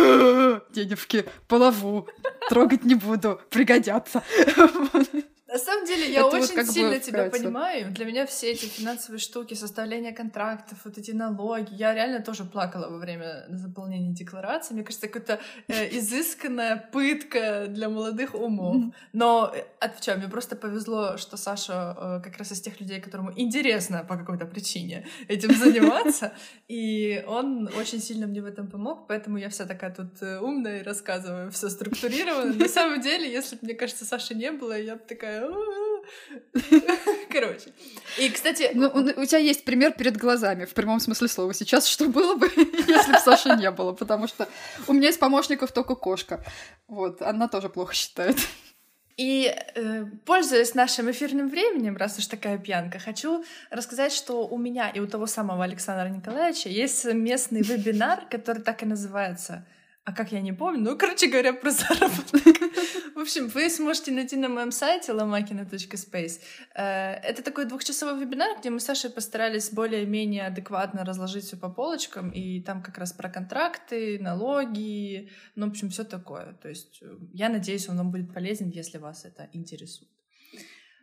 денежки, полову, трогать не буду, пригодятся. На самом деле, я это очень вот сильно тебя понимаю. Для меня все эти финансовые штуки, составление контрактов, вот эти налоги, я реально тоже плакала во время заполнения декларации. Мне кажется, какая-то э, изысканная пытка для молодых умов. Но э, от в чем? Мне просто повезло, что Саша э, как раз из тех людей, которому интересно по какой-то причине этим заниматься. И он очень сильно мне в этом помог, поэтому я вся такая тут э, умная и рассказываю все структурированно. На самом деле, если бы, мне кажется, Саши не было, я бы такая Короче. И, кстати... Ну, у тебя есть пример перед глазами, в прямом смысле слова. Сейчас что было бы, если бы Саши не было? Потому что у меня из помощников только кошка. Вот, она тоже плохо считает. И, э, пользуясь нашим эфирным временем, раз уж такая пьянка, хочу рассказать, что у меня и у того самого Александра Николаевича есть местный вебинар, который так и называется — а как я не помню, ну, короче говоря, про заработок. В общем, вы сможете найти на моем сайте lomakina.space. Э, это такой двухчасовой вебинар, где мы с Сашей постарались более-менее адекватно разложить все по полочкам, и там как раз про контракты, налоги, ну, в общем, все такое. То есть э, я надеюсь, он вам будет полезен, если вас это интересует.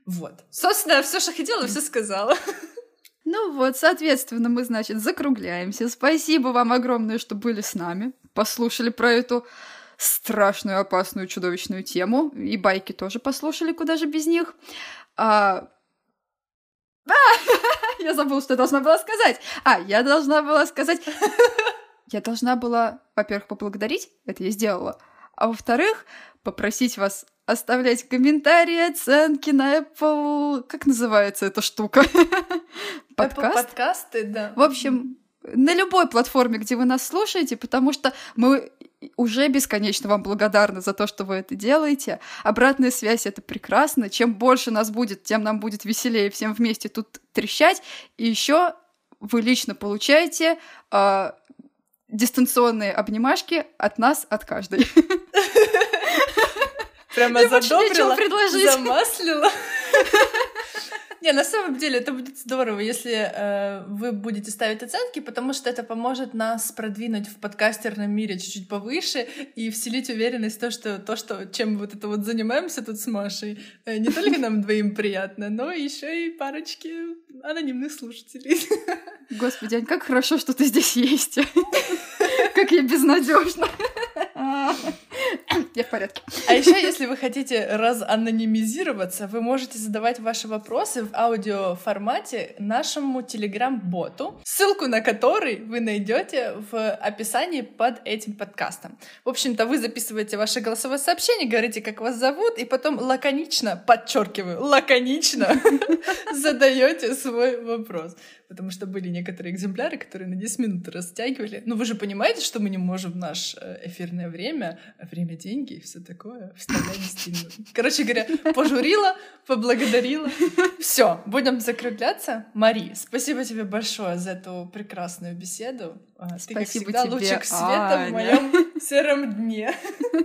Вот. Собственно, все, что хотела, все сказала. Ну вот, соответственно, мы, значит, закругляемся. Спасибо вам огромное, что были с нами, послушали про эту страшную, опасную, чудовищную тему. И байки тоже послушали, куда же без них. А... А! я забыла, что я должна была сказать. А, я должна была сказать... Я должна была, во-первых, поблагодарить, это я сделала, а во-вторых, попросить вас оставлять комментарии, оценки на Apple... Как называется эта штука? Подкаст? подкасты, да. В общем, на любой платформе, где вы нас слушаете, потому что мы уже бесконечно вам благодарны за то, что вы это делаете. Обратная связь — это прекрасно. Чем больше нас будет, тем нам будет веселее всем вместе тут трещать. И еще вы лично получаете э, дистанционные обнимашки от нас, от каждой. Прямо задобрила, замаслила. Не, на самом деле это будет здорово, если э, вы будете ставить оценки, потому что это поможет нас продвинуть в подкастерном мире чуть-чуть повыше и вселить уверенность в то, что то, что чем мы вот это вот занимаемся тут с Машей, э, не только нам двоим приятно, но еще и парочке анонимных слушателей. Господи, Ань, как хорошо, что ты здесь есть. Как я безнадежна. Я в порядке. А еще, если вы хотите разанонимизироваться, вы можете задавать ваши вопросы в аудиоформате нашему телеграм-боту, ссылку на который вы найдете в описании под этим подкастом. В общем-то, вы записываете ваше голосовое сообщение, говорите, как вас зовут, и потом лаконично, подчеркиваю, лаконично задаете свой вопрос. Потому что были некоторые экземпляры, которые на 10 минут растягивали. Ну, вы же понимаете, что мы не можем в наше э, эфирное время, время деньги и все такое, вставлять стильно. Короче говоря, пожурила, поблагодарила. Все, будем закругляться. Мари, спасибо тебе большое за эту прекрасную беседу. А, ты, как всегда, тебе, лучик света Аня. в моем сером дне.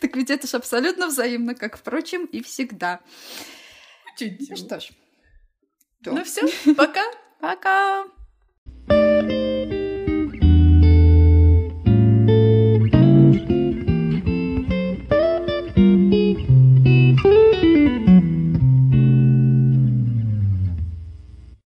Так ведь это же абсолютно взаимно, как, впрочем, и всегда. Чуть-чуть. Ну что ж. Ну все, пока. Пока!